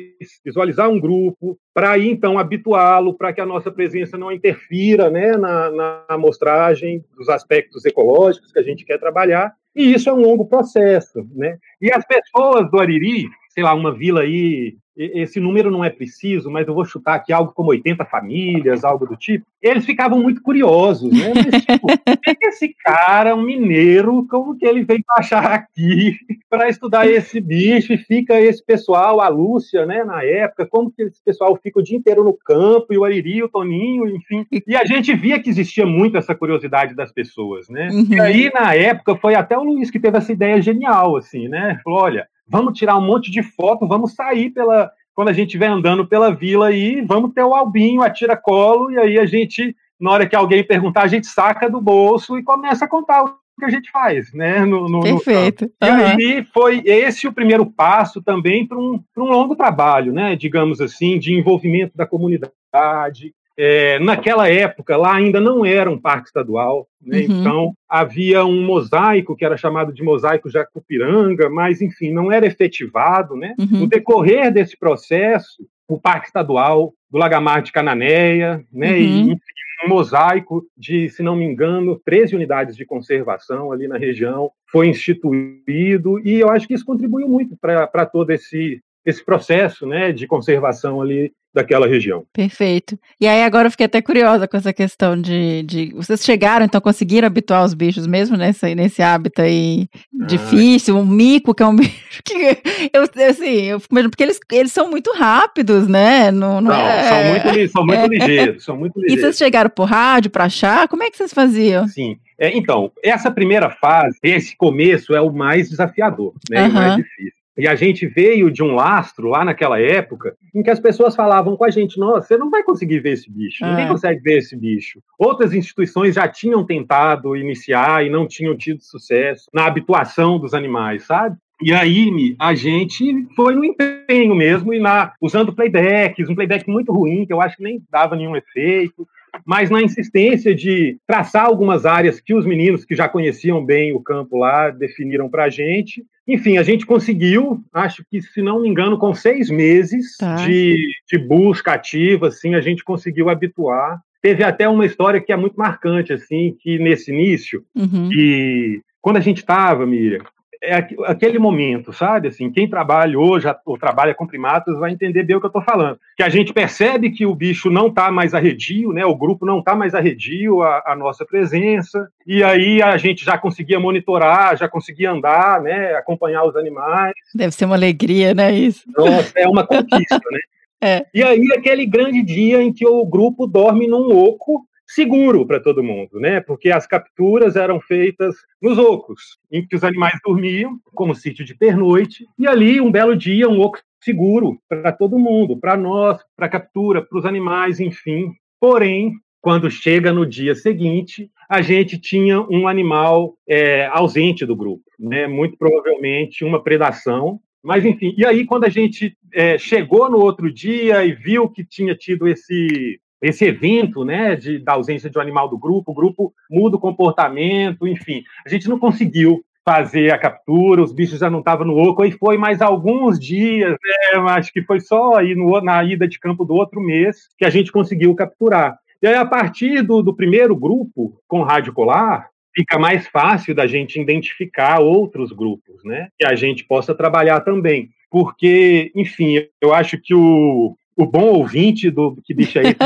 visualizar um grupo, para aí então habituá-lo para que a nossa presença não interfira né, na, na amostragem dos aspectos ecológicos que a gente quer trabalhar. E isso é um longo processo. Né? E as pessoas do Ariri, sei lá, uma vila aí esse número não é preciso, mas eu vou chutar aqui algo como 80 famílias, algo do tipo. Eles ficavam muito curiosos, né? Mas, tipo, que, que esse cara, um mineiro, como que ele veio achar aqui para estudar esse bicho? E fica esse pessoal, a Lúcia, né, na época, como que esse pessoal fica o dia inteiro no campo, e o Ariri, o Toninho, enfim. E a gente via que existia muito essa curiosidade das pessoas, né? Uhum. E aí, na época, foi até o Luiz que teve essa ideia genial, assim, né? Falou, olha, vamos tirar um monte de foto, vamos sair pela. Quando a gente estiver andando pela vila aí, vamos ter o albinho, a tira-colo, e aí a gente, na hora que alguém perguntar, a gente saca do bolso e começa a contar o que a gente faz, né? No, no Perfeito. No... E uhum. aí foi esse o primeiro passo também para um, um longo trabalho, né? Digamos assim, de envolvimento da comunidade, é, naquela época, lá ainda não era um parque estadual, né? uhum. então havia um mosaico que era chamado de mosaico Jacupiranga, mas enfim, não era efetivado. Né? Uhum. No decorrer desse processo, o Parque Estadual do Lagamar de Cananéia, né? Uhum. e enfim, um mosaico de, se não me engano, 13 unidades de conservação ali na região foi instituído, e eu acho que isso contribuiu muito para todo esse, esse processo né, de conservação ali daquela região. Perfeito. E aí agora eu fiquei até curiosa com essa questão de, de vocês chegaram, então conseguiram habituar os bichos mesmo nessa, nesse hábito aí ah. difícil, um mico que é um bicho que eu assim, eu fico mesmo porque eles, eles são muito rápidos, né? Não, não, não é... são muito, são muito é. ligeiros, são muito ligeiros. E vocês chegaram por rádio para achar? Como é que vocês faziam? Sim. É, então, essa primeira fase, esse começo é o mais desafiador, né? Uhum. O mais difícil. E a gente veio de um lastro lá naquela época em que as pessoas falavam com a gente: nossa, você não vai conseguir ver esse bicho, é. ninguém consegue ver esse bicho. Outras instituições já tinham tentado iniciar e não tinham tido sucesso na habituação dos animais, sabe? E aí a gente foi no empenho mesmo e na usando playbacks, um playback muito ruim que eu acho que nem dava nenhum efeito, mas na insistência de traçar algumas áreas que os meninos que já conheciam bem o campo lá definiram para a gente enfim, a gente conseguiu, acho que, se não me engano, com seis meses tá. de, de busca ativa, assim, a gente conseguiu habituar. Teve até uma história que é muito marcante, assim, que nesse início, uhum. que quando a gente estava, Miriam, é aquele momento, sabe? Assim, quem trabalha hoje ou trabalha com primatas vai entender bem o que eu estou falando. Que a gente percebe que o bicho não está mais arredio, né? O grupo não está mais arredio à, à nossa presença, e aí a gente já conseguia monitorar, já conseguia andar, né? Acompanhar os animais. Deve ser uma alegria, né? Isso. Nossa, é uma conquista, né? É. E aí, aquele grande dia em que o grupo dorme num oco seguro para todo mundo, né? Porque as capturas eram feitas nos ocos, em que os animais dormiam, como sítio de pernoite, e ali, um belo dia, um oco seguro para todo mundo, para nós, para a captura, para os animais, enfim. Porém, quando chega no dia seguinte, a gente tinha um animal é, ausente do grupo, né? muito provavelmente uma predação. Mas, enfim, e aí, quando a gente é, chegou no outro dia e viu que tinha tido esse, esse evento né, de, da ausência de um animal do grupo, o grupo muda o comportamento, enfim, a gente não conseguiu fazer a captura, os bichos já não estavam no oco, e foi mais alguns dias, né, acho que foi só aí no, na ida de campo do outro mês que a gente conseguiu capturar. E aí, a partir do, do primeiro grupo com rádio colar, fica mais fácil da gente identificar outros grupos, né? Que a gente possa trabalhar também. Porque, enfim, eu acho que o, o bom ouvinte do que deixa aí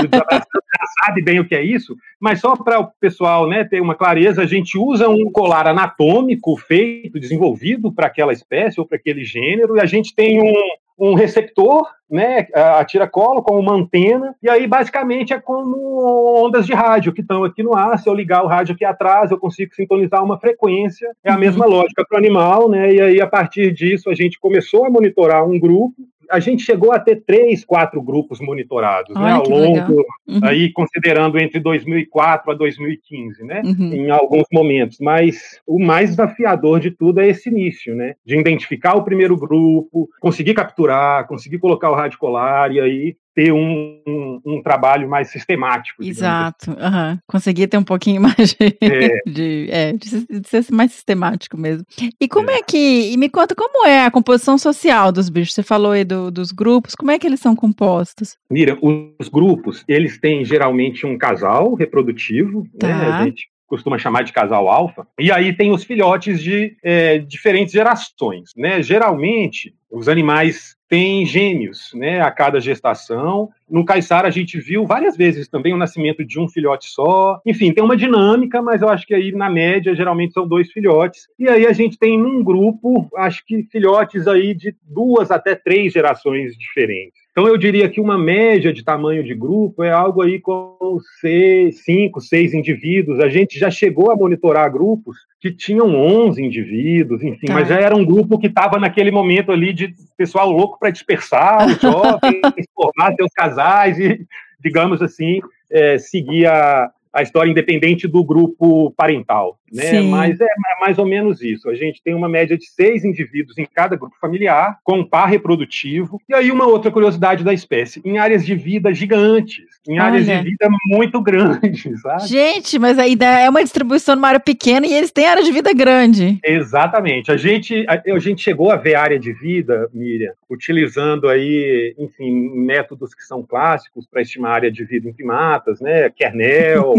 já sabe bem o que é isso, mas só para o pessoal né, ter uma clareza, a gente usa um colar anatômico feito, desenvolvido para aquela espécie ou para aquele gênero, e a gente tem um, um receptor, né, a tiracolo com uma antena, e aí basicamente é como ondas de rádio que estão aqui no ar. Se eu ligar o rádio aqui atrás, eu consigo sintonizar uma frequência. É a uhum. mesma lógica para o animal, né? E aí a partir disso a gente começou a monitorar um grupo a gente chegou a ter três, quatro grupos monitorados, né, ao longo, uhum. aí considerando entre 2004 a 2015, né, uhum. em alguns momentos. Mas o mais desafiador de tudo é esse início, né, de identificar o primeiro grupo, conseguir capturar, conseguir colocar o rádio colar e aí ter um, um, um, trabalho mais sistemático. Exato, assim. uhum. conseguir ter um pouquinho mais de, é. de, é, de, ser mais sistemático mesmo. E como é. é. que, e me conta como é a composição social dos bichos, você falou aí do, dos grupos, como é que eles são compostos? Mira, os grupos, eles têm geralmente um casal reprodutivo, né? tá. né, a gente costuma chamar de casal alfa, e aí tem os filhotes de é, diferentes gerações, né? Geralmente, os animais têm gêmeos, né, a cada gestação. No Caiçara a gente viu várias vezes também o nascimento de um filhote só. Enfim, tem uma dinâmica, mas eu acho que aí na média geralmente são dois filhotes. E aí a gente tem num grupo, acho que filhotes aí de duas até três gerações diferentes. Então, eu diria que uma média de tamanho de grupo é algo aí com seis, cinco, seis indivíduos. A gente já chegou a monitorar grupos que tinham 11 indivíduos, enfim, tá. mas já era um grupo que estava naquele momento ali de pessoal louco para dispersar os jovens, formar seus casais e, digamos assim, é, seguir a, a história independente do grupo parental, né? Mas é, é mais ou menos isso. A gente tem uma média de seis indivíduos em cada grupo familiar, com um par reprodutivo. E aí uma outra curiosidade da espécie, em áreas de vida gigantes, em áreas de vida muito grandes, sabe? Gente, mas aí é uma distribuição numa área pequena e eles têm área de vida grande. Exatamente. A gente, a, a gente chegou a ver área de vida, Miriam, utilizando aí, enfim, métodos que são clássicos para estimar área de vida em primatas, né? Kernel,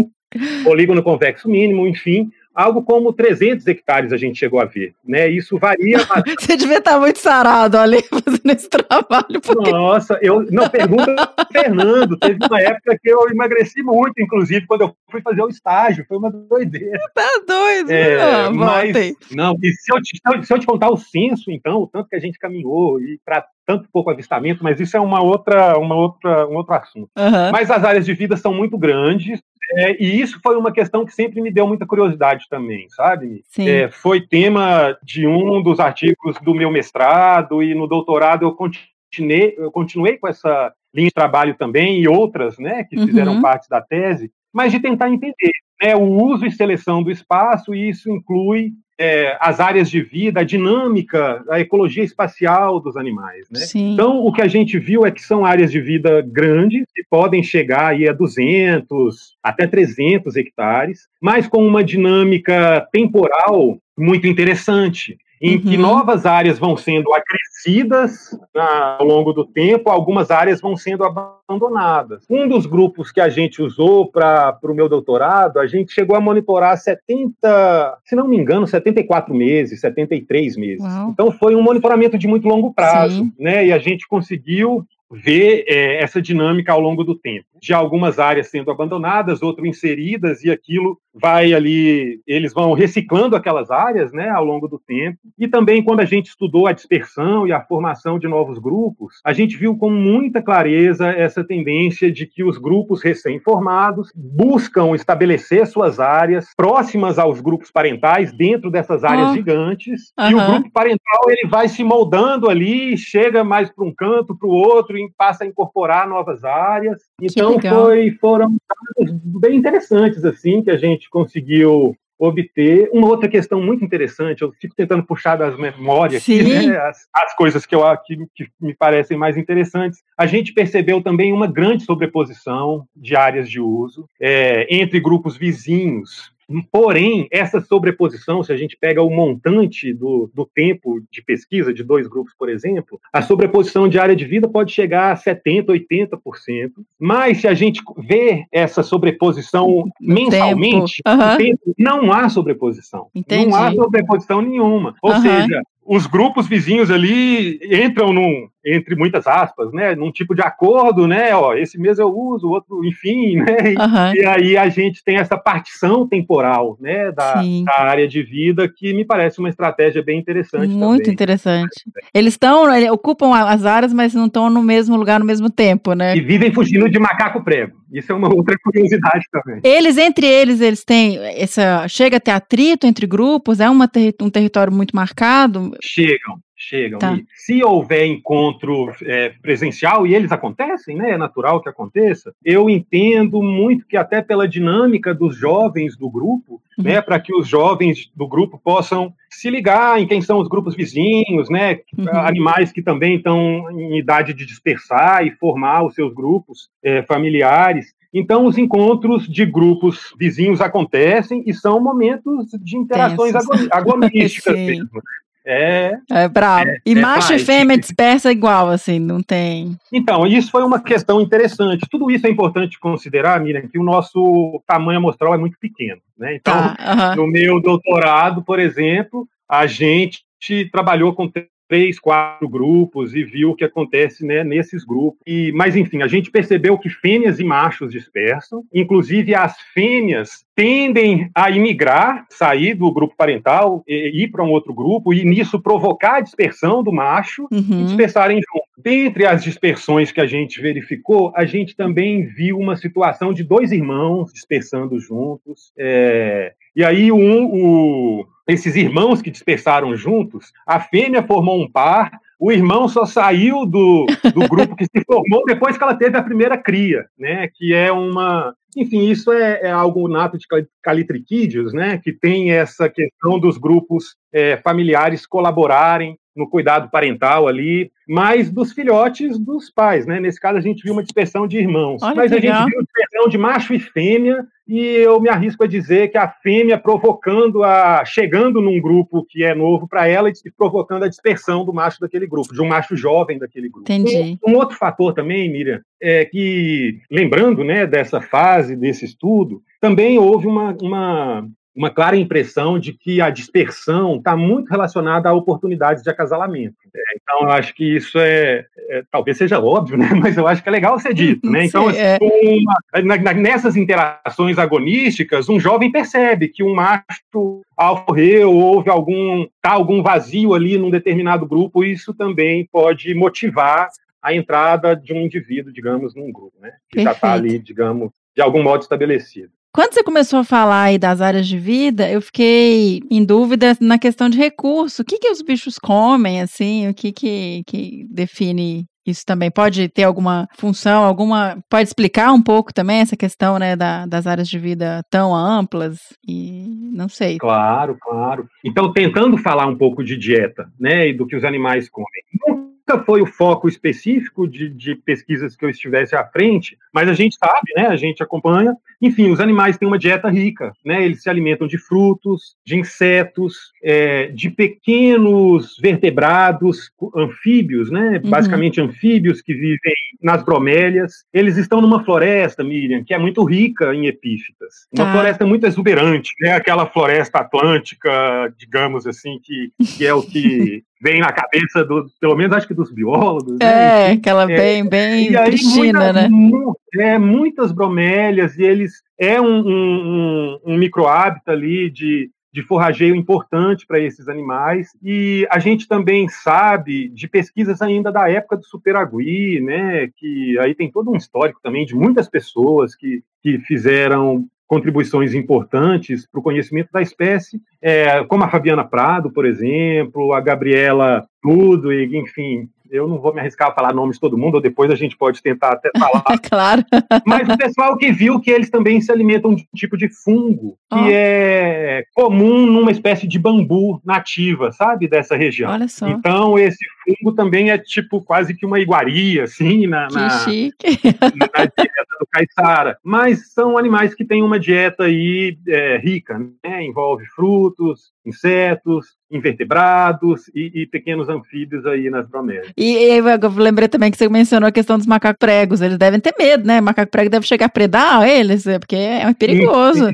polígono convexo mínimo, enfim, algo como 300 hectares a gente chegou a ver, né? Isso varia. Você devia estar muito sarado ali fazendo esse trabalho. Porque... Nossa, eu não pergunta Fernando. Teve uma época que eu emagreci muito, inclusive quando eu fui fazer o estágio, foi uma doideira. Tá doido? É, não, mas não. E se eu, te, se eu te contar o censo, então, o tanto que a gente caminhou e para tanto pouco avistamento, mas isso é uma outra, uma outra, um outro assunto. Uhum. Mas as áreas de vida são muito grandes, é, e isso foi uma questão que sempre me deu muita curiosidade também, sabe? É, foi tema de um dos artigos do meu mestrado, e no doutorado eu continuei, eu continuei com essa linha de trabalho também, e outras, né, que fizeram uhum. parte da tese, mas de tentar entender né, o uso e seleção do espaço, e isso inclui é, as áreas de vida, a dinâmica, a ecologia espacial dos animais. Né? Então, o que a gente viu é que são áreas de vida grandes, que podem chegar aí a 200, até 300 hectares, mas com uma dinâmica temporal muito interessante em uhum. que novas áreas vão sendo acrescidas na, ao longo do tempo, algumas áreas vão sendo abandonadas. Um dos grupos que a gente usou para o meu doutorado, a gente chegou a monitorar 70, se não me engano, 74 meses, 73 meses. Uau. Então foi um monitoramento de muito longo prazo, Sim. né? E a gente conseguiu ver é, essa dinâmica ao longo do tempo. De algumas áreas sendo abandonadas, outras inseridas, e aquilo vai ali, eles vão reciclando aquelas áreas, né, ao longo do tempo. E também quando a gente estudou a dispersão e a formação de novos grupos, a gente viu com muita clareza essa tendência de que os grupos recém-formados buscam estabelecer suas áreas próximas aos grupos parentais dentro dessas áreas oh. gigantes, uhum. e o grupo parental ele vai se moldando ali, chega mais para um canto, para o outro, e passa a incorporar novas áreas. Então foi, foram bem interessantes assim que a gente conseguiu obter. Uma outra questão muito interessante, eu fico tentando puxar das memórias aqui, né, as, as, coisas que, eu, que, que me parecem mais interessantes. A gente percebeu também uma grande sobreposição de áreas de uso é, entre grupos vizinhos Porém, essa sobreposição, se a gente pega o montante do, do tempo de pesquisa de dois grupos, por exemplo, a sobreposição de área de vida pode chegar a 70%, 80%. Mas se a gente vê essa sobreposição mensalmente, uhum. tempo, não há sobreposição. Entendi. Não há sobreposição nenhuma. Ou uhum. seja, os grupos vizinhos ali entram num, entre muitas aspas, né, num tipo de acordo, né, ó, esse mês eu uso, o outro, enfim, né, uhum. e aí a gente tem essa partição temporal, né, da, da, área de vida que me parece uma estratégia bem interessante. Muito também. interessante. Eles estão, ocupam as áreas, mas não estão no mesmo lugar no mesmo tempo, né? E vivem fugindo de macaco prego. Isso é uma outra curiosidade também. Eles, entre eles, eles têm essa. Chega a ter atrito entre grupos? É uma ter, um território muito marcado? Chegam, chegam. Tá. se houver encontro é, presencial, e eles acontecem, né? É natural que aconteça, eu entendo muito que até pela dinâmica dos jovens do grupo, uhum. né? Para que os jovens do grupo possam se ligar em quem são os grupos vizinhos, né? Uhum. Animais que também estão em idade de dispersar e formar os seus grupos é, familiares. Então, os encontros de grupos vizinhos acontecem e são momentos de interações agonísticas mesmo. É. É brabo. É, e é macho e fêmea dispersa igual, assim, não tem. Então, isso foi uma questão interessante. Tudo isso é importante considerar, Miriam, que o nosso tamanho amostral é muito pequeno. Né? Então, tá, uh -huh. no meu doutorado, por exemplo, a gente trabalhou com três, quatro grupos e viu o que acontece né, nesses grupos. E, mas, enfim, a gente percebeu que fêmeas e machos dispersam, inclusive as fêmeas tendem a imigrar, sair do grupo parental, e, ir para um outro grupo, e nisso provocar a dispersão do macho uhum. e dispersarem juntos. Dentre as dispersões que a gente verificou, a gente também viu uma situação de dois irmãos dispersando juntos. É, e aí um, o, esses irmãos que dispersaram juntos, a fêmea formou um par, o irmão só saiu do, do grupo que se formou depois que ela teve a primeira cria, né? Que é uma. Enfim, isso é, é algo nato de Calitriquídeos, né? Que tem essa questão dos grupos é, familiares colaborarem no cuidado parental ali, mas dos filhotes dos pais, né? Nesse caso a gente viu uma dispersão de irmãos, Olha mas a gente viu dispersão de macho e fêmea, e eu me arrisco a dizer que a fêmea provocando a chegando num grupo que é novo para ela e provocando a dispersão do macho daquele grupo, de um macho jovem daquele grupo. Entendi. Um, um outro fator também, Miriam, é que lembrando, né, dessa fase desse estudo, também houve uma, uma uma clara impressão de que a dispersão está muito relacionada a oportunidades de acasalamento. É, então, eu acho que isso é, é, talvez seja óbvio, né? mas eu acho que é legal ser dito. Né? Então, é. uma, na, nessas interações agonísticas, um jovem percebe que um macho, ao morrer, houve algum, tá algum vazio ali num determinado grupo, isso também pode motivar a entrada de um indivíduo, digamos, num grupo, né? que tá Perfeito. já está ali, digamos, de algum modo estabelecido. Quando você começou a falar aí das áreas de vida, eu fiquei em dúvida na questão de recurso. O que, que os bichos comem, assim? O que, que, que define isso também? Pode ter alguma função, alguma. Pode explicar um pouco também essa questão né, da, das áreas de vida tão amplas? E não sei. Claro, claro. Então, tentando falar um pouco de dieta, né? E do que os animais comem foi o foco específico de, de, pesquisas que eu estivesse à frente, mas a gente sabe, né? A gente acompanha. Enfim, os animais têm uma dieta rica, né? Eles se alimentam de frutos, de insetos, é, de pequenos vertebrados, anfíbios, né? Uhum. Basicamente anfíbios que vivem nas bromélias. Eles estão numa floresta, Miriam, que é muito rica em epífitas. Uma tá. floresta muito exuberante, né? Aquela floresta atlântica, digamos assim, que, que é o que vem na cabeça do, pelo menos acho que dos biólogos. Né? É, né? aquela bem, bem pristina, né? é, muitas bromélias, e eles é um, um, um, um microhábito ali de, de forrageio importante para esses animais. E a gente também sabe de pesquisas ainda da época do superagui, né, que aí tem todo um histórico também de muitas pessoas que, que fizeram contribuições importantes para o conhecimento da espécie, é, como a Fabiana Prado, por exemplo, a Gabriela Ludwig, enfim, eu não vou me arriscar a falar nomes de todo mundo, ou depois a gente pode tentar até falar. claro. Mas o pessoal que viu que eles também se alimentam de um tipo de fungo, que oh. é comum numa espécie de bambu nativa, sabe, dessa região. Olha só. Então, esse fungo também é tipo quase que uma iguaria, assim, na, na, na dieta do caiçara. Mas são animais que têm uma dieta aí é, rica, né? Envolve frutos, insetos, invertebrados e, e, pequenos anfíbios aí nas bromélias. E, e eu lembrei também que você mencionou a questão dos macacos pregos. Eles devem ter medo, né? Macaco prego deve chegar a predar eles, é, porque é perigoso.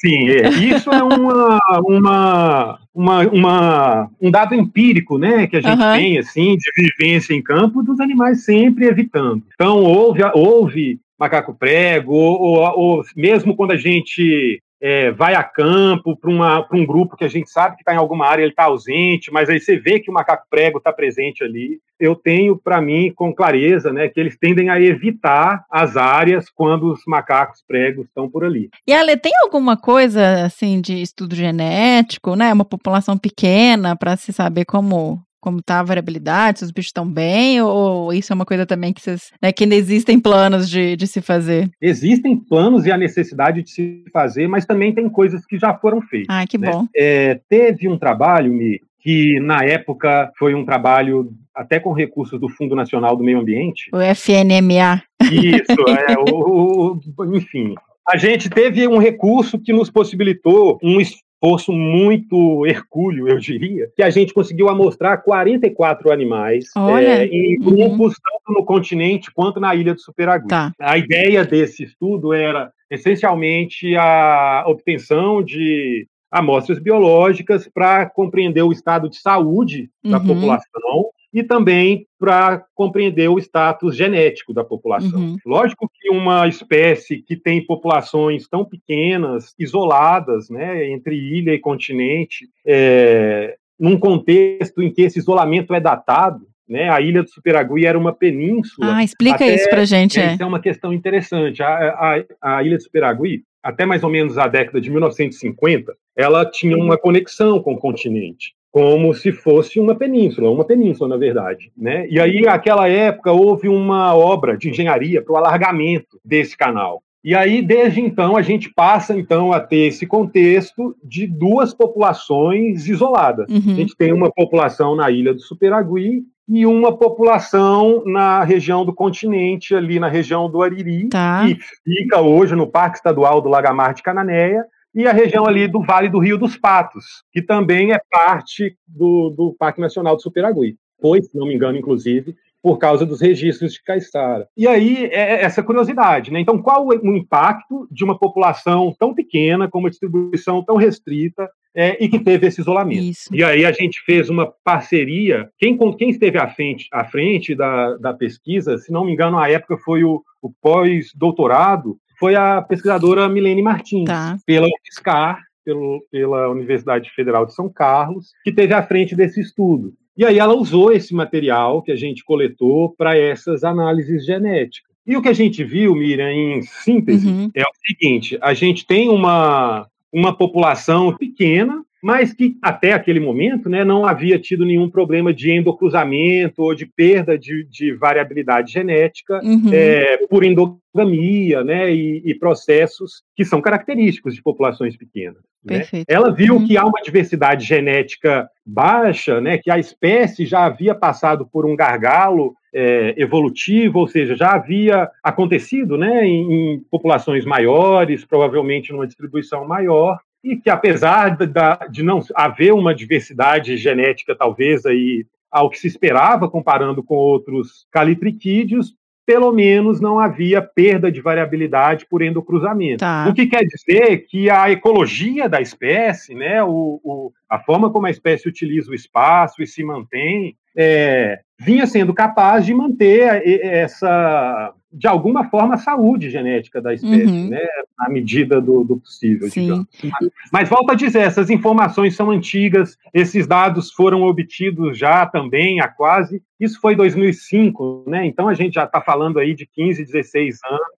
Sim, é. isso é uma, uma, uma, uma, um dado empírico, né, que a gente uhum. tem, assim, de vivência em campo dos animais sempre evitando. Então, houve, houve macaco prego, ou, ou, ou mesmo quando a gente é, vai a campo para um grupo que a gente sabe que está em alguma área, ele está ausente, mas aí você vê que o macaco prego está presente ali. Eu tenho para mim com clareza né, que eles tendem a evitar as áreas quando os macacos pregos estão por ali. E Ale, tem alguma coisa assim de estudo genético, né? Uma população pequena para se saber como como está a variabilidade, se os bichos estão bem, ou isso é uma coisa também que vocês, né, que ainda existem planos de, de se fazer? Existem planos e a necessidade de se fazer, mas também tem coisas que já foram feitas. Ah, que né? bom. É, teve um trabalho, Mi, que na época foi um trabalho até com recursos do Fundo Nacional do Meio Ambiente. O FNMA. Isso, é, o, o, enfim. A gente teve um recurso que nos possibilitou um esforço muito hercúleo, eu diria, que a gente conseguiu amostrar 44 animais é, em uhum. grupos uhum. tanto no continente quanto na ilha do Superagui. Tá. A ideia desse estudo era essencialmente a obtenção de amostras biológicas para compreender o estado de saúde uhum. da população e também para compreender o status genético da população. Uhum. Lógico que uma espécie que tem populações tão pequenas, isoladas, né, entre ilha e continente, é, num contexto em que esse isolamento é datado, né, a ilha do Superagui era uma península. Ah, explica até, isso para gente. É. Isso é uma questão interessante. A, a, a ilha do Superagui, até mais ou menos a década de 1950, ela tinha uma conexão com o continente como se fosse uma península, uma península, na verdade. Né? E aí, naquela época, houve uma obra de engenharia para o alargamento desse canal. E aí, desde então, a gente passa então a ter esse contexto de duas populações isoladas. Uhum. A gente tem uma população na ilha do Superagui e uma população na região do continente, ali na região do Ariri, tá. que fica hoje no Parque Estadual do Lagamar de Cananéia, e a região ali do Vale do Rio dos Patos, que também é parte do, do Parque Nacional do Superagui. Foi, se não me engano, inclusive, por causa dos registros de Caiçara. E aí, é, é essa curiosidade, né? Então, qual o impacto de uma população tão pequena, com uma distribuição tão restrita, é, e que teve esse isolamento. Isso. E aí a gente fez uma parceria. Quem, quem esteve à frente, à frente da, da pesquisa, se não me engano, na época foi o, o pós-doutorado foi a pesquisadora Milene Martins, tá. pela UFSCar, pela Universidade Federal de São Carlos, que teve à frente desse estudo. E aí ela usou esse material que a gente coletou para essas análises genéticas. E o que a gente viu, Miriam, em síntese, uhum. é o seguinte: a gente tem uma, uma população pequena, mas que até aquele momento né, não havia tido nenhum problema de endocruzamento ou de perda de, de variabilidade genética uhum. é, por endogamia né, e, e, processos que são característicos de populações pequenas. Né? Ela viu uhum. que há uma diversidade genética baixa, né, que a espécie já havia passado por um gargalo é, evolutivo, ou seja, já havia acontecido né, em, em populações maiores, provavelmente numa distribuição maior, e que apesar de não haver uma diversidade genética, talvez, aí, ao que se esperava, comparando com outros calitriquídeos, pelo menos não havia perda de variabilidade por endocruzamento. Tá. O que quer dizer que a ecologia da espécie, né, o, o, a forma como a espécie utiliza o espaço e se mantém, é, vinha sendo capaz de manter essa, de alguma forma, a saúde genética da espécie, Uhum. né, na medida do, do possível, Sim. digamos. Mas, mas volto a dizer, essas informações são antigas, esses dados foram obtidos já também há quase, isso foi 2005, né, então a gente já está falando aí de 15, 16 anos,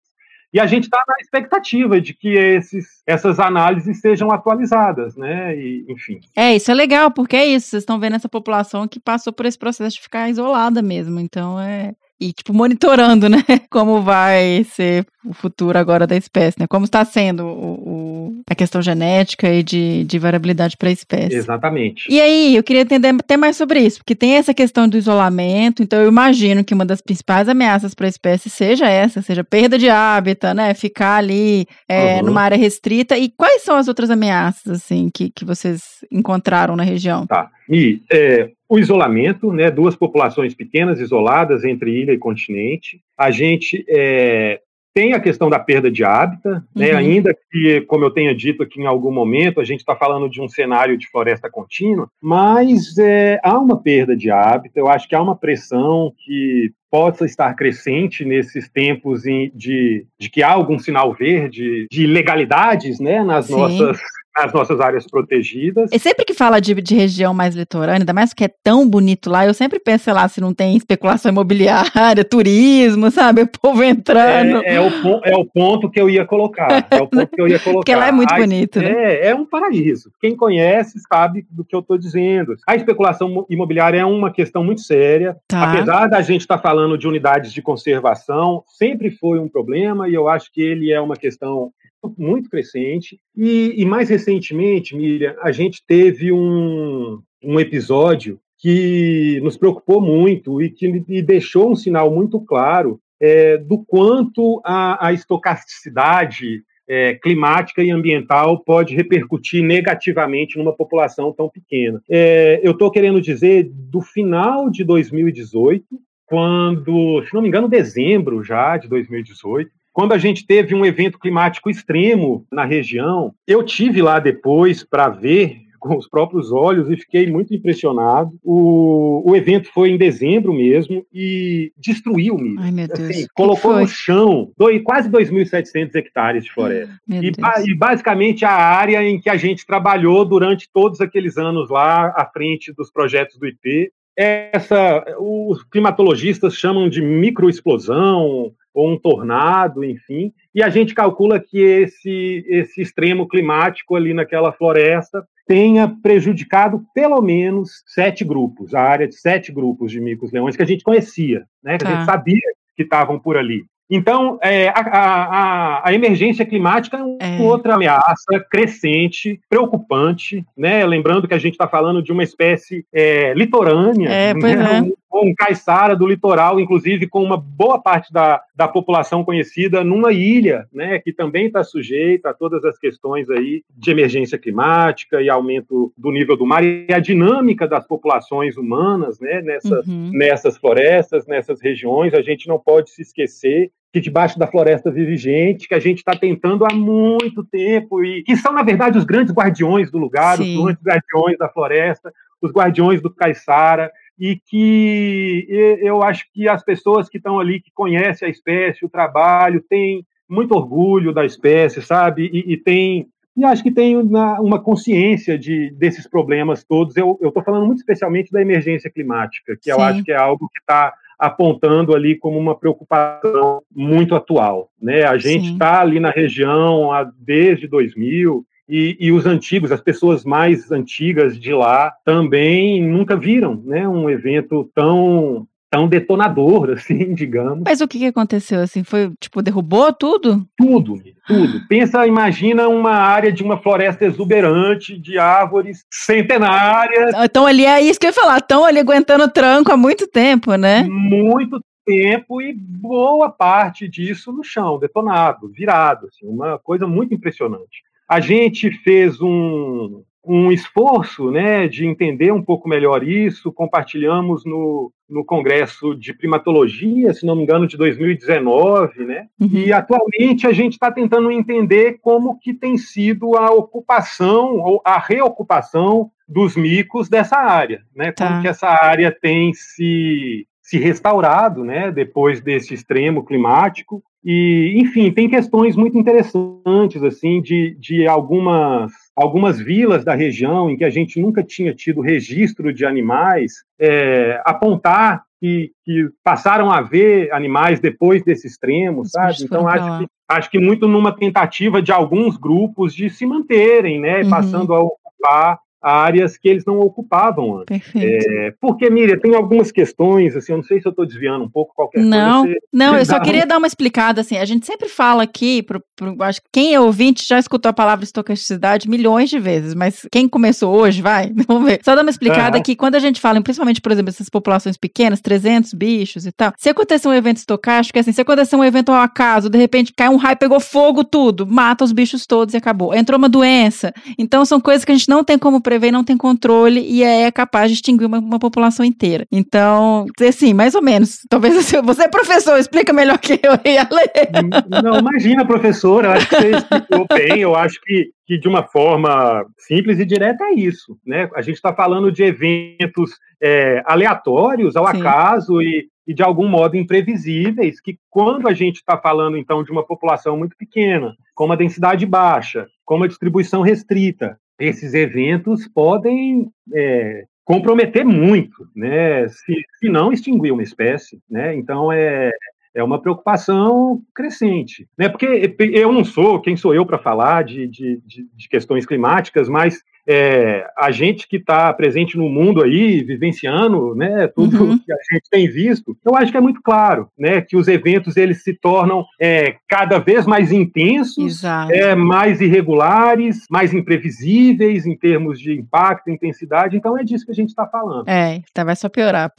e a gente está na expectativa de que esses, essas análises sejam atualizadas, né? E, enfim. É, isso é legal, porque é isso. Vocês estão vendo essa população que passou por esse processo de ficar isolada mesmo. Então é. E, tipo, monitorando, né? Como vai ser o futuro agora da espécie, né? Como está sendo o, o- a questão genética e de, de variabilidade para a espécie. Exatamente. E aí, eu queria entender até mais sobre isso, porque tem essa questão do isolamento, então eu imagino que uma das principais ameaças para a espécie seja essa, seja perda de hábitat, né? Ficar ali é, Uhum. numa área restrita. E quais são as outras ameaças, assim, que, que vocês encontraram na região? Tá. E é, o isolamento, né? Duas populações pequenas isoladas entre ilha e continente. A gente é, tem a questão da perda de hábitat, né? Uhum. Ainda que, como eu tenha dito aqui em algum momento, a gente está falando de um cenário de floresta contínua, mas é, há uma perda de hábitat. Eu acho que há uma pressão que possa estar crescente nesses tempos em- de, de que há algum sinal verde de ilegalidades, né? Nas Sim. nossas nas nossas áreas protegidas. E sempre que fala de, de região mais litorânea, ainda mais que é tão bonito lá, eu sempre penso, sei lá, se não tem especulação imobiliária, turismo, sabe? O povo entrando. É, é o, é o ponto que eu ia colocar. É o ponto que eu ia colocar. Porque lá é muito A- bonito, né? É, é um paraíso. Quem conhece sabe do que eu estou dizendo. A especulação mo- imobiliária é uma questão muito séria. Tá. Apesar da gente estar falando de unidades de conservação, sempre foi um problema e eu acho que ele é uma questão muito crescente. E, e mais recentemente, Miriam, a gente teve um, um episódio que nos preocupou muito e que e deixou um sinal muito claro é, do quanto a, a estocasticidade é, climática e ambiental pode repercutir negativamente numa população tão pequena. É, eu estou querendo dizer do final de 2018, quando, se não me engano, dezembro já de 2018, quando a gente teve um evento climático extremo na região, eu tive lá depois para ver com os próprios olhos e fiquei muito impressionado. O, o evento foi em dezembro mesmo e destruiu o milho. Ai, meu Deus. Assim, colocou no chão dois, quase 2.700 hectares de floresta. Meu E, ba- e basicamente a área em que a gente trabalhou durante todos aqueles anos lá à frente dos projetos do IP. Essa, os climatologistas chamam de microexplosão ou um tornado, enfim, e a gente calcula que esse, esse extremo climático ali naquela floresta tenha prejudicado pelo menos sete grupos, a área de sete grupos de micos-leões que a gente conhecia, né, que a Tá. gente sabia que estavam por ali. Então, é, a, a- a- emergência climática é É. outra ameaça crescente, preocupante, né? Lembrando que a gente está falando de uma espécie é, litorânea, É, pois né? Um caiçara do litoral, inclusive com uma boa parte da, da população conhecida numa ilha, né? Que também está sujeita a todas as questões aí de emergência climática e aumento do nível do mar e a dinâmica das populações humanas, né? Nessa, Uhum. nessas florestas, nessas regiões. A gente não pode se esquecer que debaixo da floresta vive gente que a gente está tentando há muito tempo e que são, na verdade, os grandes guardiões do lugar, Sim. os grandes guardiões da floresta, os guardiões do caiçara e que eu acho que as pessoas que estão ali, que conhecem a espécie, o trabalho, têm muito orgulho da espécie, sabe? E, e tem e acho que tem uma, uma consciência de, desses problemas todos. Eu estou falando muito especialmente da emergência climática, que eu Sim. acho que é algo que está apontando ali como uma preocupação muito atual. Né? A gente está ali na região há, desde 2000 e, e os antigos, as pessoas mais antigas de lá também nunca viram né, um evento tão tão detonador, assim, digamos. Mas o que, aconteceu, assim? Foi, tipo, derrubou tudo? Tudo, tudo. Pensa, imagina uma área de uma floresta exuberante, de árvores centenárias, Então ali é isso que eu ia falar, estão ali aguentando tranco há muito tempo, né? muito tempo e boa parte disso no chão, detonado, virado, assim, uma coisa muito impressionante. A gente fez um, um esforço né, de entender um pouco melhor isso, compartilhamos no, no Congresso de Primatologia, se não me engano, de 2019, né? Uhum. E atualmente a gente está tentando entender como que tem sido a ocupação ou a reocupação dos micos dessa área, né? Tá. Como que essa área tem se se restaurado, né, depois desse extremo climático. E, enfim, tem questões muito interessantes, assim, de, de algumas, algumas vilas da região em que a gente nunca tinha tido registro de animais, é, apontar que, que, passaram a ver animais depois desse extremo, sabe? Então, acho que, acho que muito numa tentativa de alguns grupos de se manterem, né, uhum. passando a ocupar áreas que eles não ocupavam antes. Perfeito. É, porque, Miriam, tem algumas questões, assim, eu não sei se eu estou desviando um pouco qualquer não, coisa. Não, não, eu só queria dar uma explicada, assim, a gente sempre fala aqui, pro, pro, acho que quem é ouvinte já escutou a palavra estocasticidade milhões de vezes, mas quem começou hoje, vai, vamos ver. Só dar uma explicada uhum. aqui, quando a gente fala, principalmente, por exemplo, essas populações pequenas, 300 bichos e tal, se acontecer um evento estocástico, é assim, se acontecer um evento ao acaso, de repente cai um raio, pegou fogo, tudo, mata os bichos todos e acabou. Entrou uma doença, então são coisas que a gente não tem como prever, não tem controle e é capaz de extinguir uma, uma população inteira. Então, assim, mais ou menos. Talvez você é professor, explica melhor que eu ia ler. Não, imagina, professor, eu acho que você explicou bem, eu acho que que de uma forma simples e direta é isso, né? A gente está falando de eventos é, aleatórios, ao Sim. acaso e, e, de algum modo imprevisíveis, que quando a gente está falando então de uma população muito pequena, com uma densidade baixa, com uma distribuição restrita, esses eventos podem é, comprometer muito, né? Se, se não extinguir uma espécie, né? Então é é uma preocupação crescente, né? Porque eu não sou quem sou eu para falar de, de, de, questões climáticas, mas é, a gente que está presente no mundo aí, vivenciando, né, tudo uhum. que a gente tem visto, eu acho que é muito claro, né, que os eventos eles se tornam é, cada vez mais intensos, é, mais irregulares, mais imprevisíveis em termos de impacto, intensidade. Então é disso que a gente está falando. É, tá, vai só piorar,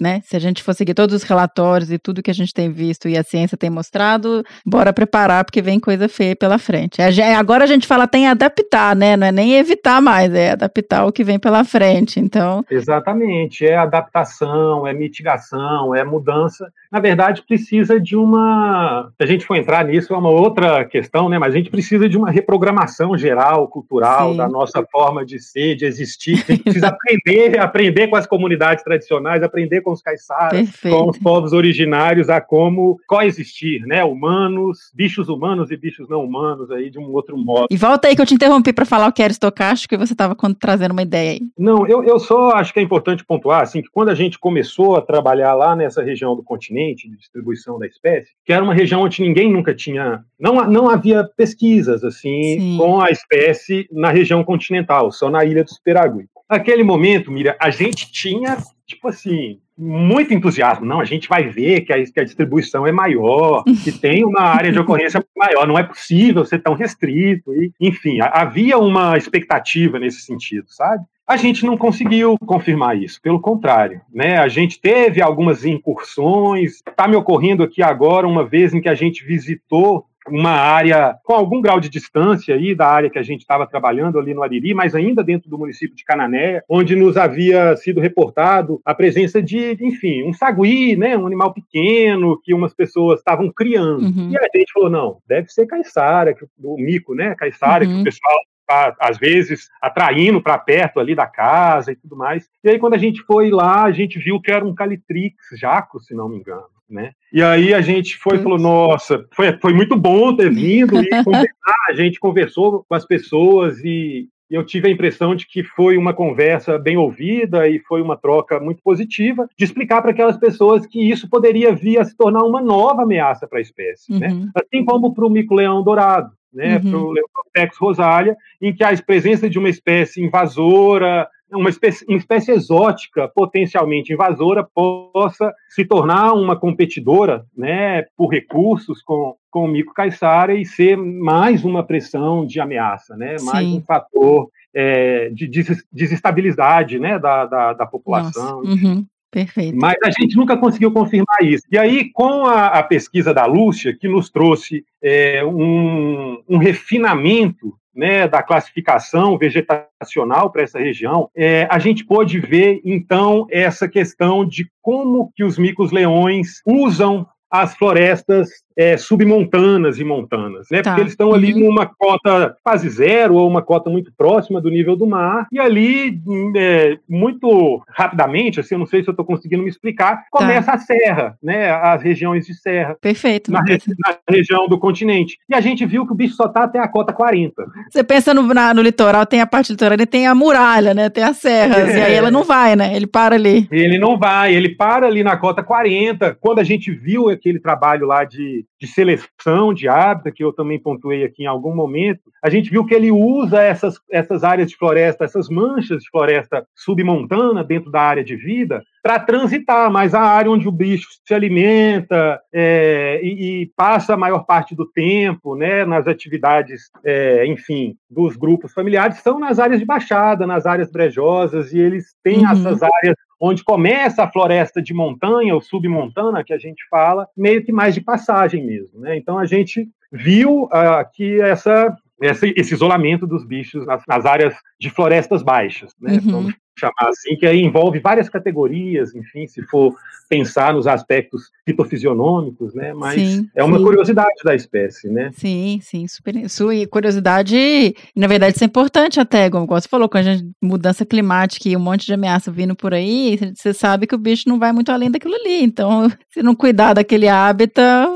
né? Se a gente for seguir todos os relatórios e tudo que a gente tem visto e a ciência tem mostrado, bora preparar porque vem coisa feia pela frente. Agora a gente fala tem adaptar, né? Não é nem evitar mais mais, é adaptar o que vem pela frente, então... Exatamente, é adaptação, é mitigação, é mudança. Na verdade, precisa de uma... Se a gente for entrar nisso, é uma outra questão, né? Mas a gente precisa de uma reprogramação geral, cultural, Sim. da nossa forma de ser, de existir. A gente precisa aprender, aprender com as comunidades tradicionais, aprender com os caiçaras, com os povos originários, a como coexistir, né? Humanos, bichos humanos e bichos não humanos aí, de um outro modo. E volta aí que eu te interrompi para falar o que era estocástico, você estava trazendo uma ideia aí. Não, eu, eu só acho que é importante pontuar assim, que quando a gente começou a trabalhar lá nessa região do continente, de distribuição da espécie, que era uma região onde ninguém nunca tinha. Não, não havia pesquisas assim Sim. com a espécie na região continental, só na ilha do Superagui. Naquele momento, Mira, a gente tinha, tipo assim, muito entusiasmo. Não, a gente vai ver que a, que a distribuição é maior, que tem uma área de ocorrência maior. Não é possível ser tão restrito. E, enfim, havia uma expectativa nesse sentido, sabe? A gente não conseguiu confirmar isso, pelo contrário, né? A gente teve algumas incursões. Está me ocorrendo aqui agora uma vez em que a gente visitou uma área com algum grau de distância aí da área que a gente estava trabalhando ali no Ariri, mas ainda dentro do município de Cananéia, onde nos havia sido reportado a presença de, enfim, um sagui, né, um animal pequeno que umas pessoas estavam criando. Uhum. E a gente falou, não, deve ser caiçara, o mico, né, caiçara, uhum. que o pessoal tá, às vezes atraindo para perto ali da casa e tudo mais. E aí quando a gente foi lá, a gente viu que era um calitrix jaco, se não me engano né? E aí a gente foi e falou, nossa, foi, foi muito bom ter vindo e conversar. A gente conversou com as pessoas e eu tive a impressão de que foi uma conversa bem ouvida e foi uma troca muito positiva de explicar para aquelas pessoas que isso poderia vir a se tornar uma nova ameaça para a espécie, né? uhum. né? Assim como para o mico-leão dourado, né? Uhum. Para o Leoprotex rosalia, em que a presença de uma espécie invasora uma espécie, uma espécie exótica, potencialmente invasora, possa se tornar uma competidora né, por recursos com, com o mico caiçara e ser mais uma pressão de ameaça, né, mais um fator é, de desestabilidade né, da, da, da população. Uhum. Perfeito. Mas a gente nunca conseguiu confirmar isso. E aí, com a, a pesquisa da Lúcia, que nos trouxe é, um, um, refinamento né, da classificação vegetacional para essa região, é, a gente pôde ver, então, essa questão de como que os micos-leões usam as florestas é, submontanas e montanas, né? Tá. Porque eles estão ali uhum. numa cota quase zero ou uma cota muito próxima do nível do mar e ali é, muito rapidamente, assim, eu não sei se eu estou conseguindo me explicar, tá. começa tá. a serra, né? As regiões de serra. Perfeito. Na, re na, região do continente. E a gente viu que o bicho só está até a cota 40. Você pensa no, na, no litoral, tem a parte litorânea, tem a muralha, né? Tem as serras é. e aí ela não vai, né? Ele para ali. Ele não vai, ele para ali na cota 40. Quando a gente viu aquele trabalho lá de de, seleção de hábitat, que eu também pontuei aqui em algum momento, a gente viu que ele usa essas, essas áreas de floresta, essas manchas de floresta submontana dentro da área de vida, para transitar, mas a área onde o bicho se alimenta é, e, e, passa a maior parte do tempo né, nas atividades, é, enfim, dos grupos familiares, são nas áreas de baixada, nas áreas brejosas, e eles têm uhum. essas áreas onde começa a floresta de montanha ou submontana, que a gente fala, meio que mais de passagem mesmo. Né? Então a gente viu uh, que essa, esse isolamento dos bichos nas, áreas de florestas baixas, né? Uhum chamar assim, que aí envolve várias categorias, enfim, se for pensar nos aspectos fitofisionômicos, né? Mas sim, é uma sim. curiosidade da espécie, né? Sim, sim, super. Sua curiosidade, na verdade, isso é importante até, como você falou, com a gente, mudança climática e um monte de ameaça vindo por aí, você sabe que o bicho não vai muito além daquilo ali. Então, se não cuidar daquele hábitat,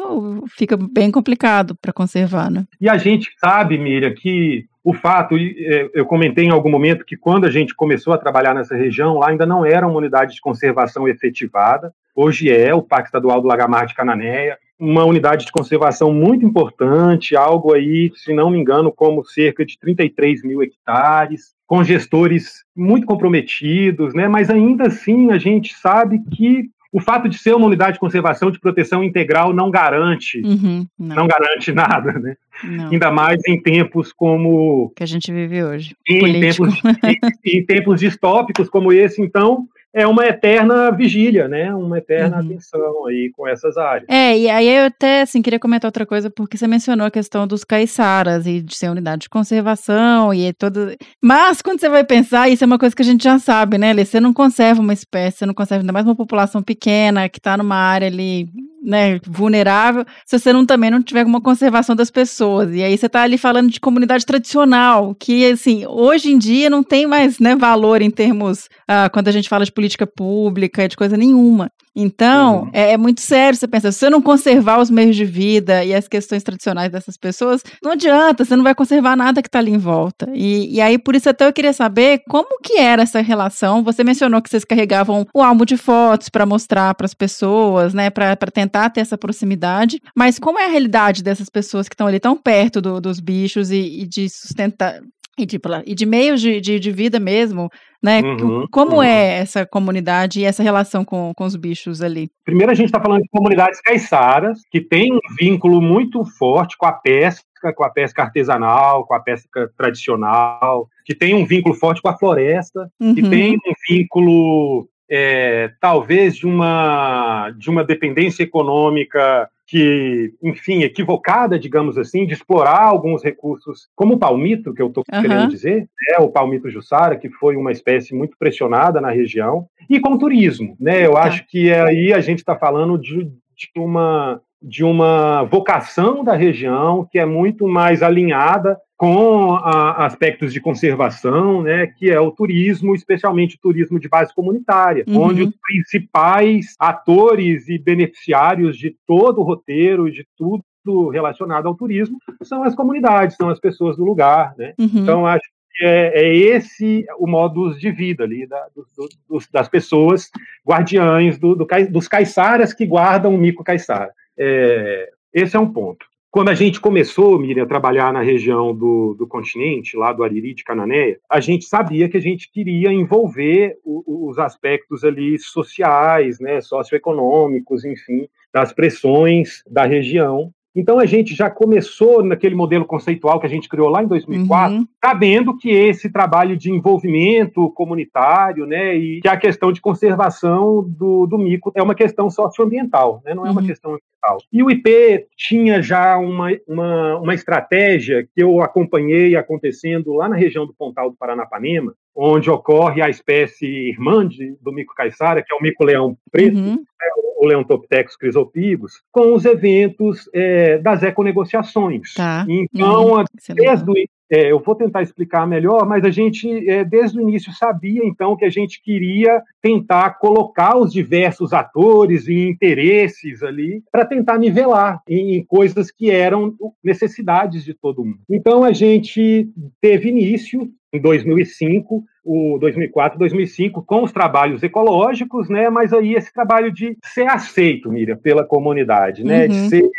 fica bem complicado para conservar, né? E a gente sabe, Miriam, que o fato, é, eu comentei em algum momento que quando a gente começou a trabalhar nessa região, lá ainda não era uma unidade de conservação efetivada, hoje é o Parque Estadual do Lagamar de Cananéia, uma unidade de conservação muito importante, algo aí, se não me engano, como cerca de 33 mil hectares, com gestores muito comprometidos, né? mas ainda assim a gente sabe que o fato de ser uma unidade de conservação de proteção integral não garante, uhum, não. não. garante nada, né? Não. Ainda mais em tempos como que a gente vive hoje. Em tempos, em, em tempos distópicos como esse, então é uma eterna vigília, né? Uma eterna uhum. atenção aí com essas áreas. É, e aí eu até assim, queria comentar outra coisa, porque você mencionou a questão dos caiçaras e de ser unidade de conservação e todo. Mas quando você vai pensar, isso é uma coisa que a gente já sabe, né, Lê? Você não conserva uma espécie, você não conserva ainda mais uma população pequena que está numa área ali né, vulnerável, se você não também não tiver uma conservação das pessoas. E aí você está ali falando de comunidade tradicional, que assim, hoje em dia não tem mais, né, valor em termos ah, quando a gente fala de política pública, de coisa nenhuma. Então, uhum. é, é, muito sério você pensar, se você não conservar os meios de vida e as questões tradicionais dessas pessoas, não adianta, você não vai conservar nada que está ali em volta. E, e aí, por isso até eu queria saber como que era essa relação. Você mencionou que vocês carregavam o álbum de fotos para mostrar para as pessoas, né, para tentar ter essa proximidade, mas como é a realidade dessas pessoas que estão ali tão perto do, dos bichos e, e de sustentar, e de, e de meios de, de, de, vida mesmo, né? Uhum, Como uhum. é essa comunidade e essa relação com, com os bichos ali? Primeiro, a gente está falando de comunidades caiçaras, que tem um vínculo muito forte com a pesca, com a pesca artesanal, com a pesca tradicional, que tem um vínculo forte com a floresta, uhum. que tem um vínculo, é, talvez, de uma, de uma dependência econômica que, enfim, equivocada, digamos assim, de explorar alguns recursos, como o palmito, que eu estou uhum. querendo dizer, é o palmito jussara, que foi uma espécie muito pressionada na região, e com o turismo, né? Eu tá. acho que aí a gente está falando de, de uma de uma vocação da região que é muito mais alinhada com a, aspectos de conservação, né, que é o turismo, especialmente o turismo de base comunitária, uhum. onde os principais atores e beneficiários de todo o roteiro, de tudo relacionado ao turismo, são as comunidades, são as pessoas do lugar. Né? Uhum. Então, acho que é, é, esse o modus de vida ali da, do, do, das pessoas guardiães do, dos caiçaras que guardam o mico caiçara. É, esse é um ponto. Quando a gente começou, Miriam, a trabalhar na região do, do continente, lá do Ariri de Cananéia, a gente sabia que a gente queria envolver o, os aspectos ali sociais, né, socioeconômicos, enfim, das pressões da região Então a gente já começou naquele modelo conceitual que a gente criou lá em 2004, uhum. sabendo que esse trabalho de envolvimento comunitário, né, e que a questão de conservação do, do mico é uma questão socioambiental, né, não é uma uhum. questão ambiental. E o IP tinha já uma, uma, uma estratégia que eu acompanhei acontecendo lá na região do Pontal do Paranapanema, onde ocorre a espécie irmã de, do mico caiçara, que é o mico-leão preto, uhum. né, o Leontoptex crisopibus, com os eventos é, das econegociações. Tá. Então, uhum. desde o, é, eu vou tentar explicar melhor, mas a gente, é, desde o início, sabia, então, que a gente queria tentar colocar os diversos atores e interesses ali para tentar nivelar em, em, coisas que eram necessidades de todo mundo. Então, a gente teve início em 2005, o 2004, 2005, com os trabalhos ecológicos, né? Mas aí esse trabalho de ser aceito, Miriam, pela comunidade, né? Uhum. De ser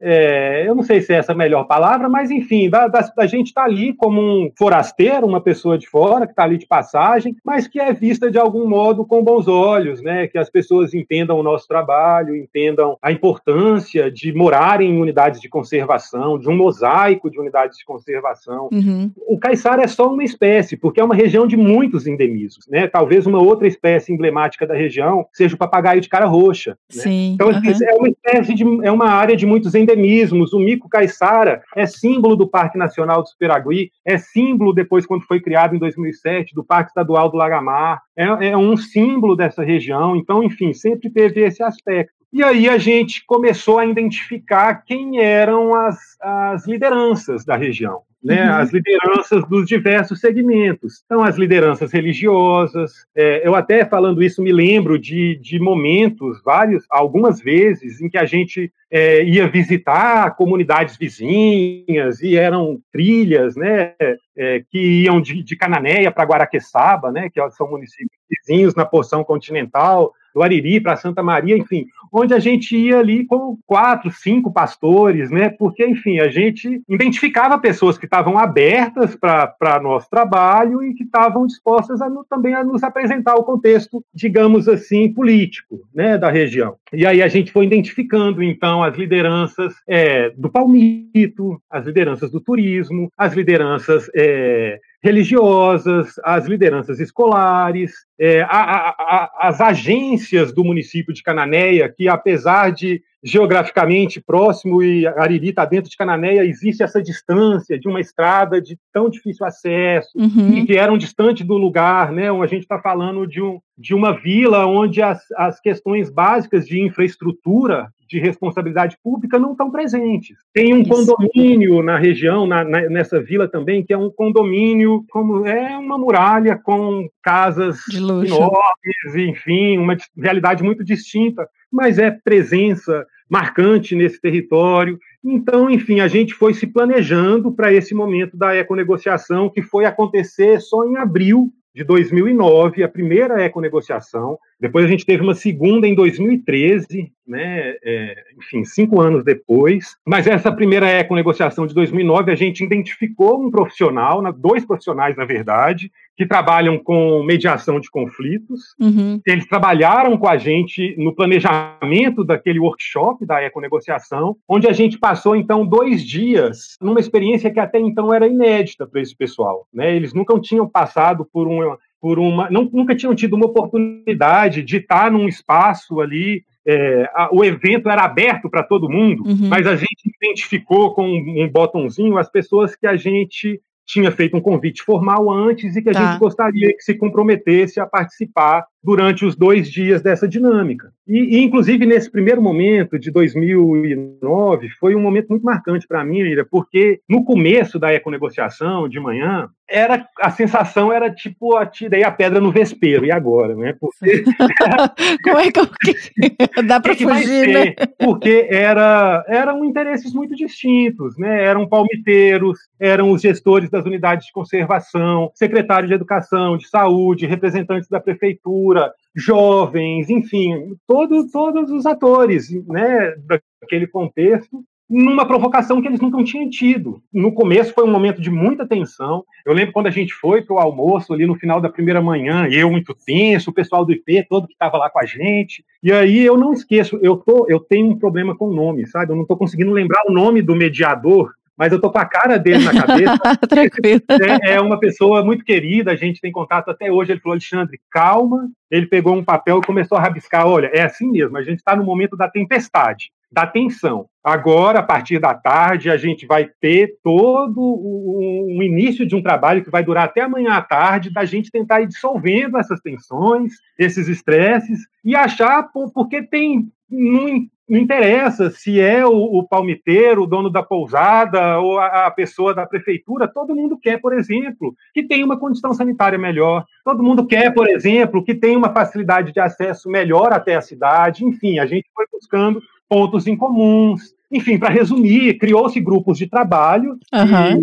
é, eu não sei se é essa a melhor palavra, mas enfim, da, da, da gente estar tá ali como um forasteiro, uma pessoa de fora, que está ali de passagem, mas que é vista de algum modo com bons olhos, né? Que as pessoas entendam o nosso trabalho, entendam a importância de morar em unidades de conservação, de um mosaico de unidades de conservação. Uhum. O caiçara é só uma espécie, porque é uma região de muitos endemismos, né? Talvez uma outra espécie emblemática da região seja o papagaio de cara roxa. Né? Então, uhum. é uma espécie de, é uma área de muitos endemismos. O mico caiçara é símbolo do Parque Nacional do Superagui, é símbolo depois quando foi criado em 2007 do Parque Estadual do Lagamar, é, é um símbolo dessa região. Então, enfim, sempre teve esse aspecto. E aí a gente começou a identificar quem eram as, as lideranças da região né, uhum. as lideranças dos diversos segmentos. Então, as lideranças religiosas. É, eu até falando isso me lembro de, de momentos, vários, algumas vezes, em que a gente é, ia visitar comunidades vizinhas e eram trilhas, né, é, que iam de, de Cananéia para Guaraqueçaba, né, que são municípios vizinhos na porção continental do Ariri para Santa Maria, enfim, onde a gente ia ali com quatro, cinco pastores, né? Porque, enfim, a gente identificava pessoas que estavam abertas para nosso trabalho e que estavam dispostas a, também a nos apresentar o contexto, digamos assim, político, né, da região. E aí a gente foi identificando, então, as lideranças é, do palmito, as lideranças do turismo, as lideranças é, religiosas, as lideranças escolares, é, a, a, a, as agências do município de Cananéia, que apesar de geograficamente próximo e Ariri está dentro de Cananéia, existe essa distância de uma estrada de tão difícil acesso uhum. e que eram distante do lugar, né? A gente está falando de, um, de uma vila onde as, as questões básicas de infraestrutura de responsabilidade pública não estão presentes. Tem um Isso. condomínio na região, na, na, nessa vila também, que é um condomínio como é uma muralha com casas enormes, enfim, uma realidade muito distinta, mas é presença marcante nesse território. Então, enfim, a gente foi se planejando para esse momento da econegociação que foi acontecer só em abril de 2009, a primeira econegociação. Depois a gente teve uma segunda em 2013, né? É, enfim, cinco anos depois. Mas essa primeira econegociação de 2009, a gente identificou um profissional, dois profissionais, na verdade, que trabalham com mediação de conflitos. Uhum. Eles trabalharam com a gente no planejamento daquele workshop da econegociação, onde a gente passou, então, dois dias numa experiência que até então era inédita para esse pessoal. Né? Eles nunca tinham passado por uma por uma, não, nunca tinham tido uma oportunidade de estar num espaço ali. É, a, o evento era aberto para todo mundo, uhum. mas a gente identificou com um, um botãozinho as pessoas que a gente tinha feito um convite formal antes e que a tá. gente gostaria que se comprometesse a participar durante os dois dias dessa dinâmica. E, e, inclusive, nesse primeiro momento de 2009, foi um momento muito marcante para mim, Ira, porque no começo da econegociação, de manhã, era a sensação era tipo, atirei a pedra no vespeiro, e agora, né? Porque... Como é que, eu... dá para fugir, né? Porque era, eram interesses muito distintos, né? Eram palmiteiros, eram os gestores das unidades de conservação, secretários de educação, de saúde, representantes da prefeitura, jovens, enfim, todo, todos os atores né, daquele contexto numa provocação que eles nunca tinham tido. No começo foi um momento de muita tensão. Eu lembro quando a gente foi para o almoço ali no final da primeira manhã, eu muito tenso, o pessoal do IP todo que estava lá com a gente. E aí eu não esqueço, eu tô, eu tenho um problema com o nome, sabe? Eu não estou conseguindo lembrar o nome do mediador mas eu tô com a cara dele na cabeça. Tranquilo. É, é, uma pessoa muito querida, a gente tem contato até hoje. Ele falou, Alexandre, calma. Ele pegou um papel e começou a rabiscar. Olha, é assim mesmo, a gente está no momento da tempestade, da tensão. Agora, a partir da tarde, a gente vai ter todo o, o início de um trabalho que vai durar até amanhã à tarde, da gente tentar ir dissolvendo essas tensões, esses estresses, e achar, porque tem não, não interessa se é o, o, palmiteiro, o dono da pousada ou a, a, pessoa da prefeitura, todo mundo quer, por exemplo, que tenha uma condição sanitária melhor. Todo mundo quer, por exemplo, que tenha uma facilidade de acesso melhor até a cidade. Enfim, a gente foi buscando pontos em comuns. Enfim, para resumir, criou-se grupos de trabalho uhum.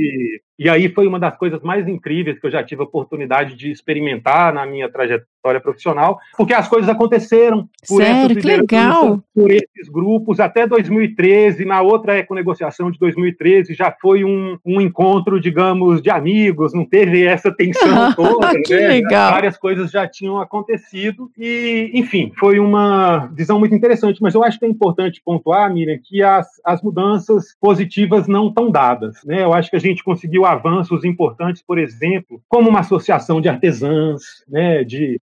E aí foi uma das coisas mais incríveis que eu já tive a oportunidade de experimentar na minha trajetória profissional, porque as coisas aconteceram por Sério? Que legal. por esses grupos até 2013, na outra econegociação de 2013 já foi um, um encontro, digamos, de amigos, não teve essa tensão toda, que né? legal. Várias coisas já tinham acontecido e, enfim, foi uma visão muito interessante, mas eu acho que é importante pontuar, Miriam, que as, as mudanças positivas não estão dadas, né? Eu acho que a gente conseguiu avanços importantes, por exemplo, como uma associação de artesãs, né, de,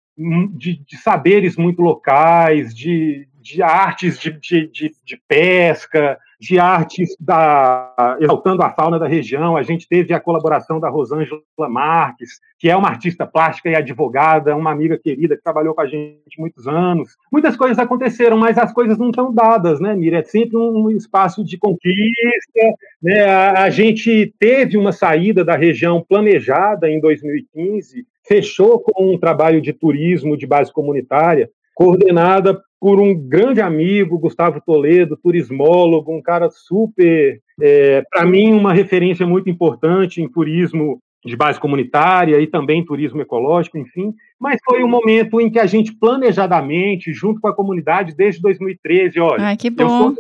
de, de saberes muito locais, de, de artes de, de, de, de pesca, de artes da, exaltando a fauna da região. A gente teve a colaboração da Rosângela Marques, que é uma artista plástica e advogada, uma amiga querida que trabalhou com a gente muitos anos. Muitas coisas aconteceram, mas as coisas não estão dadas, né, Mira? É sempre um espaço de conquista. Né? A, a gente teve uma saída da região planejada em 2015, fechou com um trabalho de turismo de base comunitária, coordenada por um grande amigo, Gustavo Toledo, turismólogo, um cara super, é, para mim, uma referência muito importante em turismo de base comunitária e também turismo ecológico, enfim. Mas foi um momento em que a gente planejadamente, junto com a comunidade, desde 2013, olha, Ai, que bom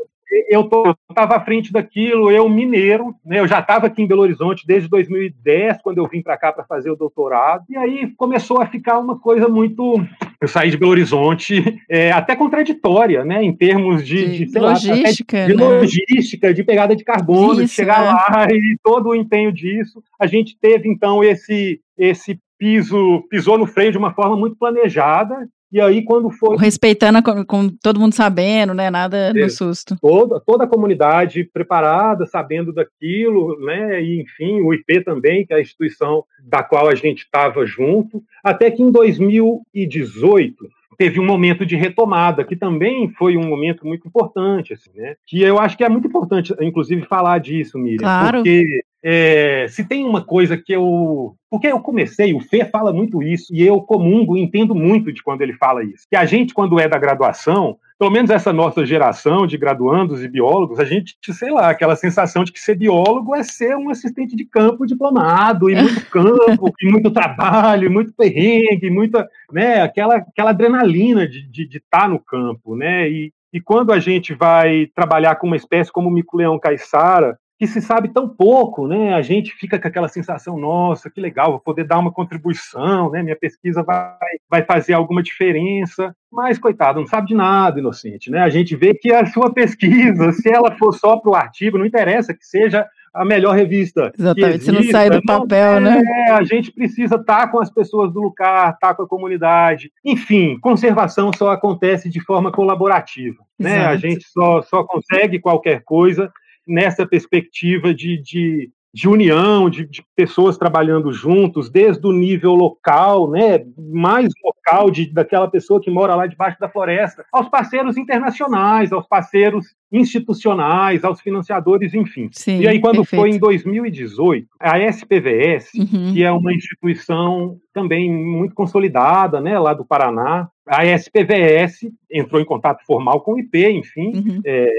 eu estava à frente daquilo, eu mineiro, né, eu já estava aqui em Belo Horizonte desde 2010, quando eu vim para cá para fazer o doutorado, e aí começou a ficar uma coisa muito. Eu saí de Belo Horizonte, é, até contraditória, né, em termos de, de, de logística, lá, de, né? logística, de pegada de carbono, Isso, de chegar é. lá e todo o empenho disso. A gente teve, então, esse, esse piso, pisou no freio de uma forma muito planejada, e aí, quando foi. Respeitando com, com todo mundo sabendo, né? Nada no susto. Toda, toda a comunidade preparada, sabendo daquilo, né? E, enfim, o IP também, que é a instituição da qual a gente estava junto. Até que em 2018 teve um momento de retomada, que também foi um momento muito importante, assim, né? Que eu acho que é muito importante, inclusive, falar disso, Miriam. Claro. Porque é, se tem uma coisa que eu. Porque eu comecei, o Fê fala muito isso, e eu comungo, entendo muito de quando ele fala isso. Que a gente, quando é da graduação, pelo menos essa nossa geração de graduandos e biólogos, a gente, sei lá, aquela sensação de que ser biólogo é ser um assistente de campo diplomado, e muito campo, e muito trabalho, e muito perrengue, muita, né, aquela, aquela adrenalina de estar de, de tá no campo, né, e, e quando a gente vai trabalhar com uma espécie como o mico-leão caiçara, que se sabe tão pouco, né? A gente fica com aquela sensação, nossa, que legal, vou poder dar uma contribuição, né? Minha pesquisa vai, vai fazer alguma diferença. Mas, coitado, não sabe de nada, inocente, né? A gente vê que a sua pesquisa, se ela for só para o artigo, não interessa que seja a melhor revista. Exatamente, se não sai do papel, não, né? É, a gente precisa estar tá com as pessoas do lugar, estar tá com a comunidade. Enfim, conservação só acontece de forma colaborativa. Né? A gente só, só consegue qualquer coisa nessa perspectiva de, de, de união, de, de, pessoas trabalhando juntos, desde o nível local, né, mais local, de, daquela pessoa que mora lá debaixo da floresta, aos parceiros internacionais, aos parceiros institucionais, aos financiadores, enfim. Sim, e aí, quando perfeito. foi em 2018, a SPVS, uhum. que é uma instituição também muito consolidada, né, lá do Paraná, a SPVS entrou em contato formal com o IP, enfim, uhum. é,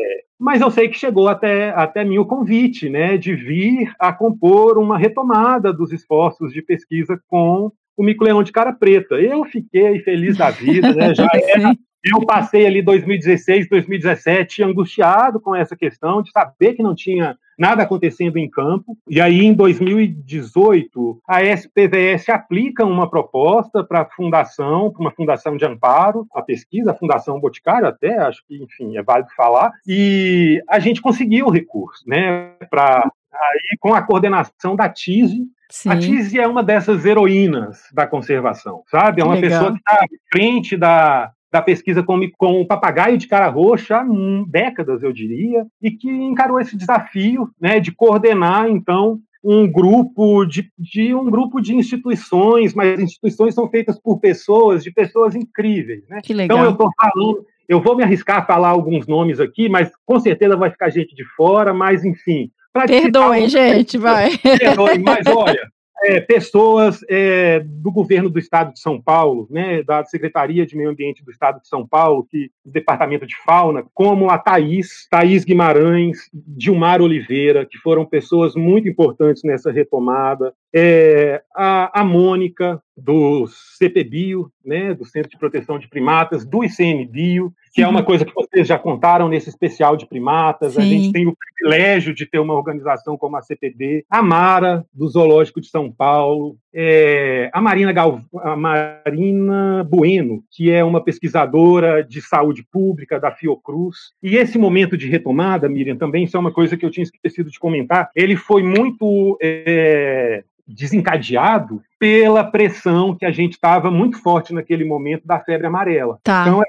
mas eu sei que chegou até, até mim o convite né, de vir a compor uma retomada dos esforços de pesquisa com o mico-leão de cara preta. Eu fiquei feliz da vida, né? Já era, eu passei ali 2016, 2017 angustiado com essa questão de saber que não tinha nada acontecendo em campo. E aí, em 2018, a SPVS aplica uma proposta para a fundação, para uma fundação de amparo, a pesquisa, a Fundação Boticário, até, acho que, enfim, é válido falar, e a gente conseguiu o recurso, né, para aí com a coordenação da TISE, Sim. A Tise é uma dessas heroínas da conservação, sabe? É uma pessoa que está à frente da, da pesquisa com, com o papagaio de cara roxa há décadas, eu diria, e que encarou esse desafio né, de coordenar, então, um grupo de, de, um grupo de instituições, mas instituições são feitas por pessoas, de pessoas incríveis. Né? Que legal. Então eu estou falando, eu vou me arriscar a falar alguns nomes aqui, mas com certeza vai ficar gente de fora, mas enfim. Perdoe, gente, vai. Perdoe, mas olha, é, pessoas é, do governo do Estado de São Paulo, né, da Secretaria de Meio Ambiente do Estado de São Paulo, que do Departamento de Fauna, como a Thaís, Thaís Guimarães, Dilmar Oliveira, que foram pessoas muito importantes nessa retomada, é, a, a Mônica, do CPBio, né, do Centro de Proteção de Primatas, do ICMBio, que é uma coisa que vocês já contaram nesse especial de primatas. Sim. A gente tem o privilégio de ter uma organização como a CPB, a Mara, do Zoológico de São Paulo, é, a, Marina Gal, a Marina Bueno, que é uma pesquisadora de saúde pública da Fiocruz. E esse momento de retomada, Miriam, também isso é uma coisa que eu tinha esquecido de comentar, ele foi muito é, desencadeado pela pressão que a gente estava muito forte naquele momento da febre amarela. Tá. Então,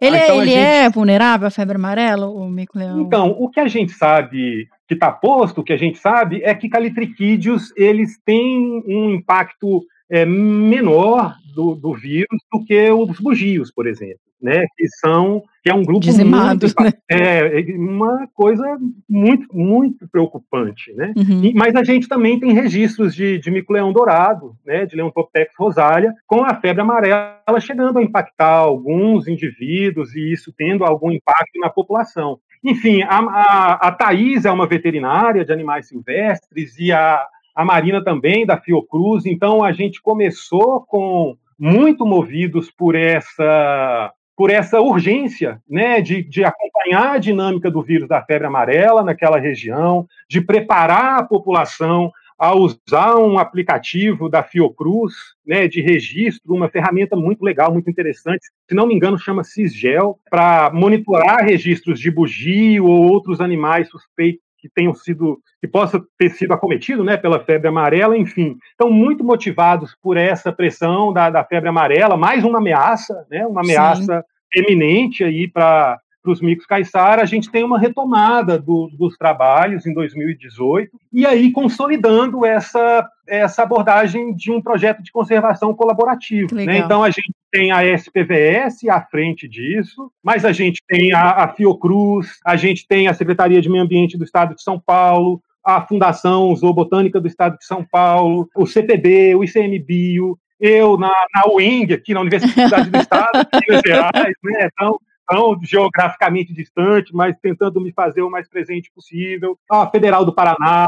ele, é, então, ele gente... é vulnerável à febre amarela, o mico-leão? Então, o que a gente sabe que está posto, o que a gente sabe é que calitriquídeos eles têm um impacto é, menor do, do, vírus do que os bugios, por exemplo, né? Que são que é um grupo Dizimados, muito, né? é, uma coisa muito muito preocupante, né? Uhum. E, mas a gente também tem registros de, de mico-leão dourado, né? De Leontoptex rosalia, com a febre amarela chegando a impactar alguns indivíduos e isso tendo algum impacto na população. Enfim, a, a, a Thais é uma veterinária de animais silvestres e a a Marina também, da Fiocruz. Então, a gente começou com muito movidos por essa por essa urgência né, de, de acompanhar a dinâmica do vírus da febre amarela naquela região, de preparar a população a usar um aplicativo da Fiocruz, né, de registro, uma ferramenta muito legal, muito interessante, se não me engano chama Cisgel, para monitorar registros de bugio ou outros animais suspeitos que tenham sido, que possa ter sido acometido, né, pela febre amarela, enfim, estão muito motivados por essa pressão da, da febre amarela, mais uma ameaça, né, uma ameaça Sim. eminente aí para para os micos caiçara, a gente tem uma retomada do, dos trabalhos em 2018 e aí consolidando essa, essa abordagem de um projeto de conservação colaborativo. Né? Então a gente tem a SPVS à frente disso, mas a gente tem a, a Fiocruz, a gente tem a Secretaria de Meio Ambiente do Estado de São Paulo, a Fundação Zoobotânica do Estado de São Paulo, o CPB, o ICMBio, eu na, na UING, aqui na Universidade do Estado, Minas Gerais, né? Então, tão geograficamente distante, mas tentando me fazer o mais presente possível. A Federal do Paraná,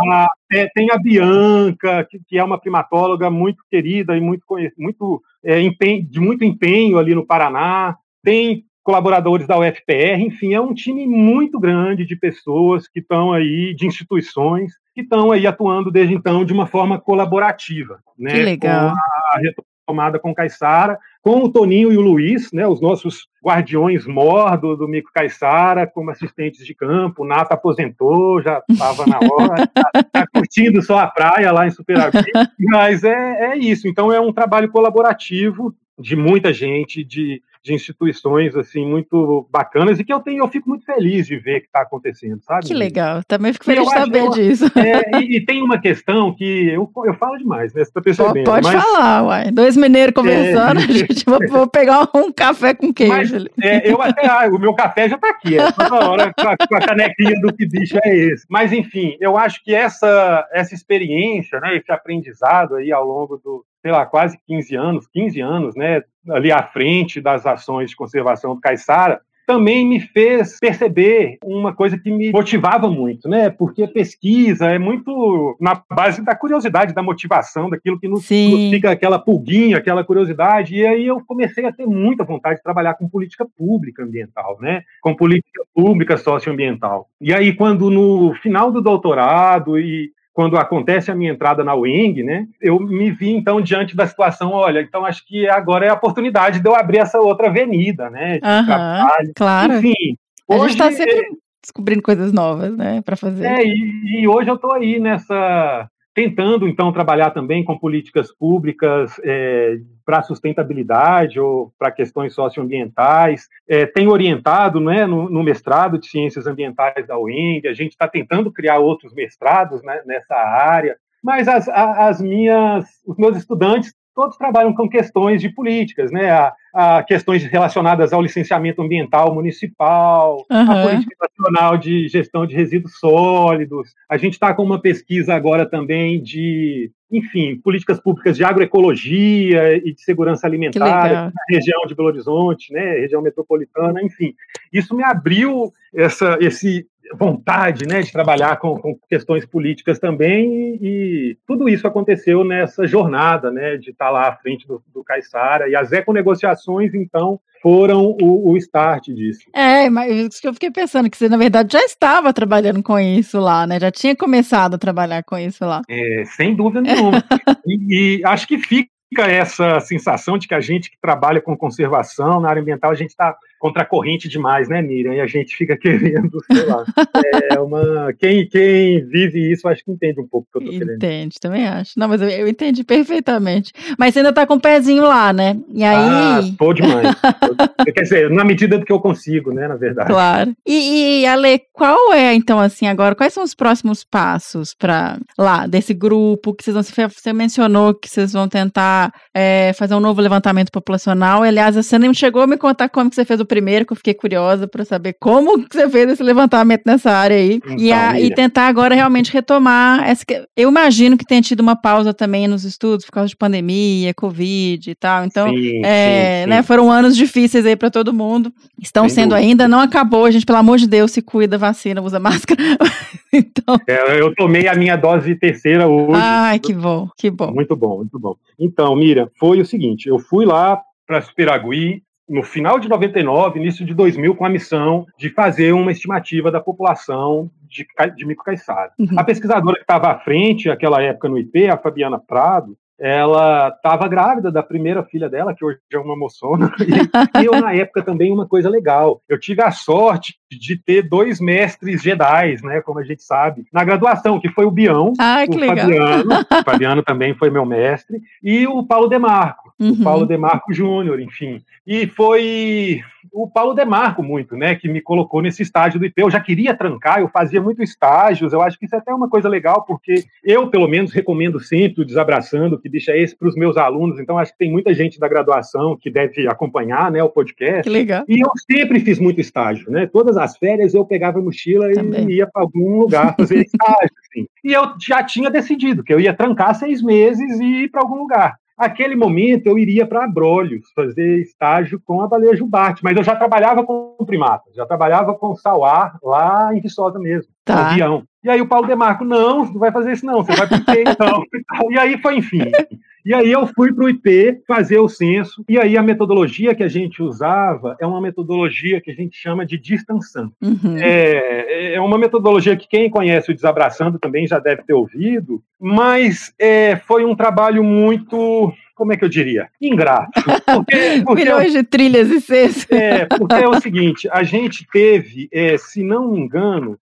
é, tem a Bianca, que, que, é uma primatóloga muito querida e muito, muito é, empenho, de muito empenho ali no Paraná. Tem colaboradores da UFPR, enfim, é um time muito grande de pessoas que estão aí, de instituições, que estão aí atuando desde então de uma forma colaborativa. Né, que legal. Com a retomada com Caixara com o Toninho e o Luiz, né, os nossos guardiões mor do, Mico Caixara, como assistentes de campo. O Nata aposentou, já estava na hora, está tá curtindo só a praia lá em Superávit. Mas é, é isso. Então, é um trabalho colaborativo de muita gente, de de instituições assim muito bacanas e que eu tenho, eu fico muito feliz de ver que está acontecendo, sabe? Que legal, também fico feliz de saber eu, disso. É, e, e, tem uma questão que eu, eu falo demais, né? Você tá percebendo? Pode mas, falar, uai. Dois mineiros conversando, é, a gente vai, vou pegar um café com queijo. Mas, é, eu até, ah, o meu café já está aqui, é toda hora com a, com a, canequinha do que bicho é esse. Mas enfim, eu acho que essa essa experiência, né, esse aprendizado aí ao longo do, sei lá, quase 15 anos, 15 anos, né, ali à frente das ações de conservação do Caiçara, também me fez perceber uma coisa que me motivava muito, né? Porque pesquisa é muito na base da curiosidade, da motivação, daquilo que nos, nos fica aquela pulguinha, aquela curiosidade. E aí eu comecei a ter muita vontade de trabalhar com política pública ambiental, né? Com política pública socioambiental. E aí, quando no final do doutorado e quando acontece a minha entrada na Wing, né, eu me vi então diante da situação, olha, então acho que agora é a oportunidade de eu abrir essa outra avenida, né, de uhum, trabalho. Claro. Enfim, a hoje, gente está sempre é, descobrindo coisas novas, né, para fazer. É, e, e hoje eu estou aí nessa tentando então trabalhar também com políticas públicas é, para sustentabilidade ou para questões socioambientais. É, tem orientado né, no, no, mestrado de ciências ambientais da UENG, a gente está tentando criar outros mestrados né, nessa área, mas as, as minhas, os meus estudantes todos trabalham com questões de políticas, né? A, a questões relacionadas ao licenciamento ambiental municipal, uhum. a política nacional de gestão de resíduos sólidos. A gente está com uma pesquisa agora também de, enfim, políticas públicas de agroecologia e de segurança alimentar na região de Belo Horizonte, né? Região metropolitana, enfim. Isso me abriu essa, esse vontade né, de trabalhar com, com questões políticas também, e, e, tudo isso aconteceu nessa jornada né, de estar lá à frente do, do Caixara, e as econegociações, então, foram o, o, start disso. É, mas que eu fiquei pensando, que você, na verdade, já estava trabalhando com isso lá, né? Já tinha começado a trabalhar com isso lá. É, sem dúvida nenhuma. e, e acho que fica essa sensação de que a gente que trabalha com conservação na área ambiental, a gente está contracorrente demais, né, Miriam? E a gente fica querendo, sei lá. É uma. Quem, quem vive isso, acho que entende um pouco o que eu tô querendo. Entende, também acho. Não, mas eu, eu entendi perfeitamente. Mas você ainda tá com o pezinho lá, né? E aí. Ah, tô demais. Quer dizer, na medida do que eu consigo, né, na verdade. Claro. E, e Ale, qual é, então, assim, agora, quais são os próximos passos para lá, desse grupo que vocês vão. Você mencionou que vocês vão tentar é, fazer um novo levantamento populacional. Aliás, você nem chegou a me contar como que você fez o primeiro, que eu fiquei curiosa para saber como que você fez esse levantamento nessa área aí. Então, e, a, e, tentar agora realmente retomar. Essa, eu imagino que tenha tido uma pausa também nos estudos por causa de pandemia, Covid e tal. Então, sim, é, sim, né, foram anos difíceis aí para todo mundo. Estão Sem sendo dúvida. ainda, não acabou. A gente, pelo amor de Deus, se cuida, vacina, usa máscara. então... É, eu tomei a minha dose terceira hoje. Ai, que bom, que bom. Muito bom, muito bom. Então, Miriam, foi o seguinte: eu fui lá para Superagui no final de 99, início de 2000, com a missão de fazer uma estimativa da população de, de Mico Caiçara. Uhum. A pesquisadora que estava à frente, naquela época no IP, a Fabiana Prado, ela estava grávida da primeira filha dela, que hoje é uma moçona, e eu, na época, também, uma coisa legal, eu tive a sorte de ter dois mestres Jedi, né, como a gente sabe, na graduação, que foi o Bião, ah, o. Fabiano, o Fabiano também foi meu mestre, e o Paulo Demarco, uhum. o Paulo Demarco Júnior, enfim. E foi o Paulo Demarco muito, né, que me colocou nesse estágio do IP. Eu já queria trancar, eu fazia muito estágios, eu acho que isso é até uma coisa legal, porque eu, pelo menos, recomendo sempre o Desabraçando, que deixa esse para os meus alunos, então acho que tem muita gente da graduação que deve acompanhar, né, o podcast. Que legal. E eu sempre fiz muito estágio, né, todas as férias eu pegava a mochila Também. e ia para algum lugar fazer estágio, assim. E eu já tinha decidido que eu ia trancar seis meses e ir para algum lugar. Aquele momento eu iria para Abrolhos fazer estágio com a baleia jubarte, mas eu já trabalhava com primatas, já trabalhava com sauar lá em Viçosa mesmo, tá. no avião. E aí o Paulo Demarco, não, não vai fazer isso não, você vai para o então. e aí foi, enfim. E aí eu fui para o IP fazer o censo, e aí a metodologia que a gente usava é uma metodologia que a gente chama de distanção. Uhum. É, é uma metodologia que quem conhece o Desabraçando também já deve ter ouvido, mas é, foi um trabalho muito como é que eu diria? Ingrato. Porque, porque Milhões de trilhas e cestos. É, porque é o seguinte, a gente teve, é, se não me engano,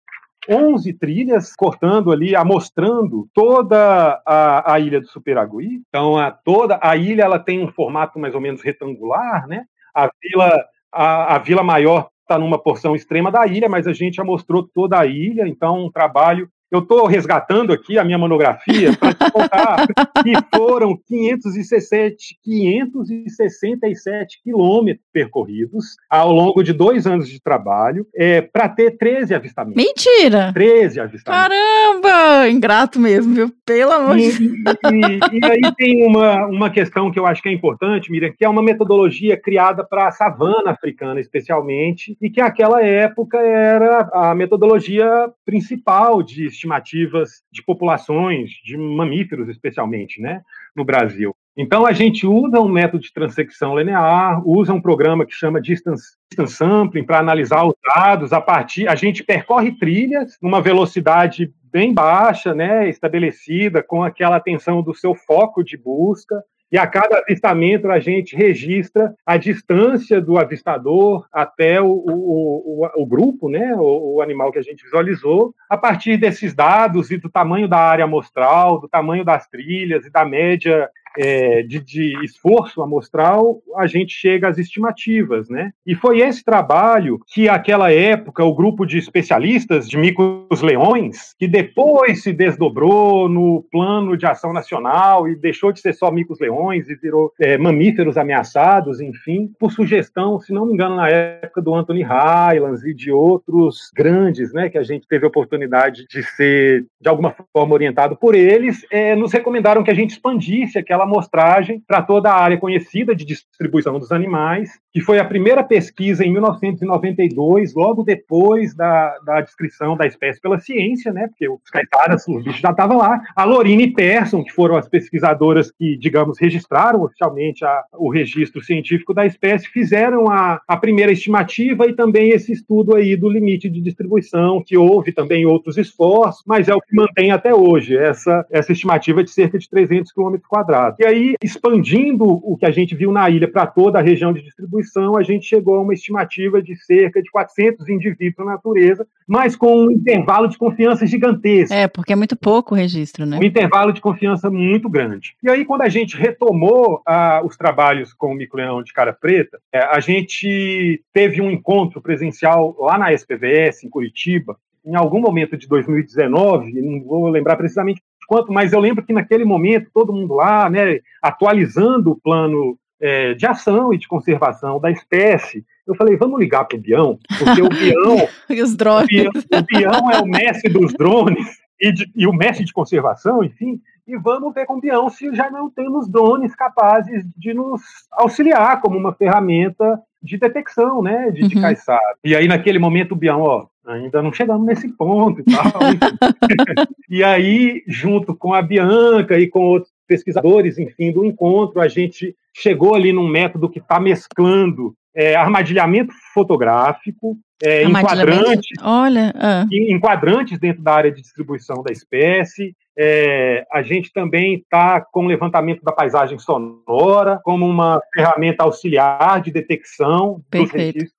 11 trilhas cortando ali, amostrando toda a, a ilha do Superagui. Então, a, toda a ilha ela tem um formato mais ou menos retangular, né? A vila, a, a vila maior está numa porção extrema da ilha, mas a gente já mostrou toda a ilha, então um trabalho Eu estou resgatando aqui a minha monografia para te contar que foram 567, 567 quilômetros percorridos ao longo de dois anos de trabalho é, para ter 13 avistamentos. Mentira! 13 avistamentos. Caramba! Ingrato mesmo, viu? Pelo amor de Deus. E, e, e aí tem uma, uma questão que eu acho que é importante, Miriam, que é uma metodologia criada para a savana africana, especialmente, e que naquela época era a metodologia principal de estimativas de populações, de mamíferos especialmente, né, no Brasil. Então a gente usa um método de transecção linear, usa um programa que chama distance, distance sampling para analisar os dados a partir, a gente percorre trilhas numa velocidade bem baixa, né, estabelecida com aquela atenção do seu foco de busca. E a cada avistamento a gente registra a distância do avistador até o, o, o, o grupo, né, o, o, animal que a gente visualizou. A partir desses dados e do tamanho da área amostral, do tamanho das trilhas e da média é, de, de, esforço amostral, a gente chega às estimativas, né? E foi esse trabalho que, naquela época, o grupo de especialistas de micos-leões, que depois se desdobrou no plano de ação nacional e deixou de ser só micos-leões e virou é, mamíferos ameaçados, enfim, por sugestão, se não me engano, na época do Anthony Highlands e de outros grandes, né, que a gente teve a oportunidade de ser, de alguma forma, orientado por eles, é, nos recomendaram que a gente expandisse aquela aquela amostragem para toda a área conhecida de distribuição dos animais, que foi a primeira pesquisa em 1992, logo depois da, da descrição da espécie pela ciência, né? Porque os caetaras, os bichos já estavam lá. A Lorine e Persson, que foram as pesquisadoras que, digamos, registraram oficialmente a, o registro científico da espécie, fizeram a, a primeira estimativa e também esse estudo aí do limite de distribuição, que houve também outros esforços, mas é o que mantém até hoje essa, essa estimativa de cerca de 300 km quadrados. E aí, expandindo o que a gente viu na ilha para toda a região de distribuição, a gente chegou a uma estimativa de cerca de 400 indivíduos na natureza, mas com um intervalo de confiança gigantesco. É, porque é muito pouco o registro, né? Um intervalo de confiança muito grande. E aí, quando a gente retomou ah, os trabalhos com o mico-leão de cara preta, é, a gente teve um encontro presencial lá na SPVS, em Curitiba, em algum momento de 2019, não vou lembrar precisamente quanto, mas eu lembro que naquele momento, todo mundo lá, né, atualizando o plano é, de ação e de conservação da espécie, eu falei, vamos ligar para o Bião, porque o Bião, e os drones. O Bião, o Bião é o mestre dos drones e, de, e, o mestre de conservação, enfim, e vamos ver com o Bião se já não temos drones capazes de nos auxiliar como uma ferramenta de detecção, né, de, uhum. de caiçara. E aí, naquele momento, o Bião, ó, ainda não chegamos nesse ponto e tal. e aí, junto com a Bianca e com outros pesquisadores, enfim, do encontro, a gente chegou ali num método que está mesclando é, armadilhamento fotográfico, é, enquadrantes, Olha, ah. enquadrantes dentro da área de distribuição da espécie. É, a gente também está com o levantamento da paisagem sonora como uma ferramenta auxiliar de detecção dos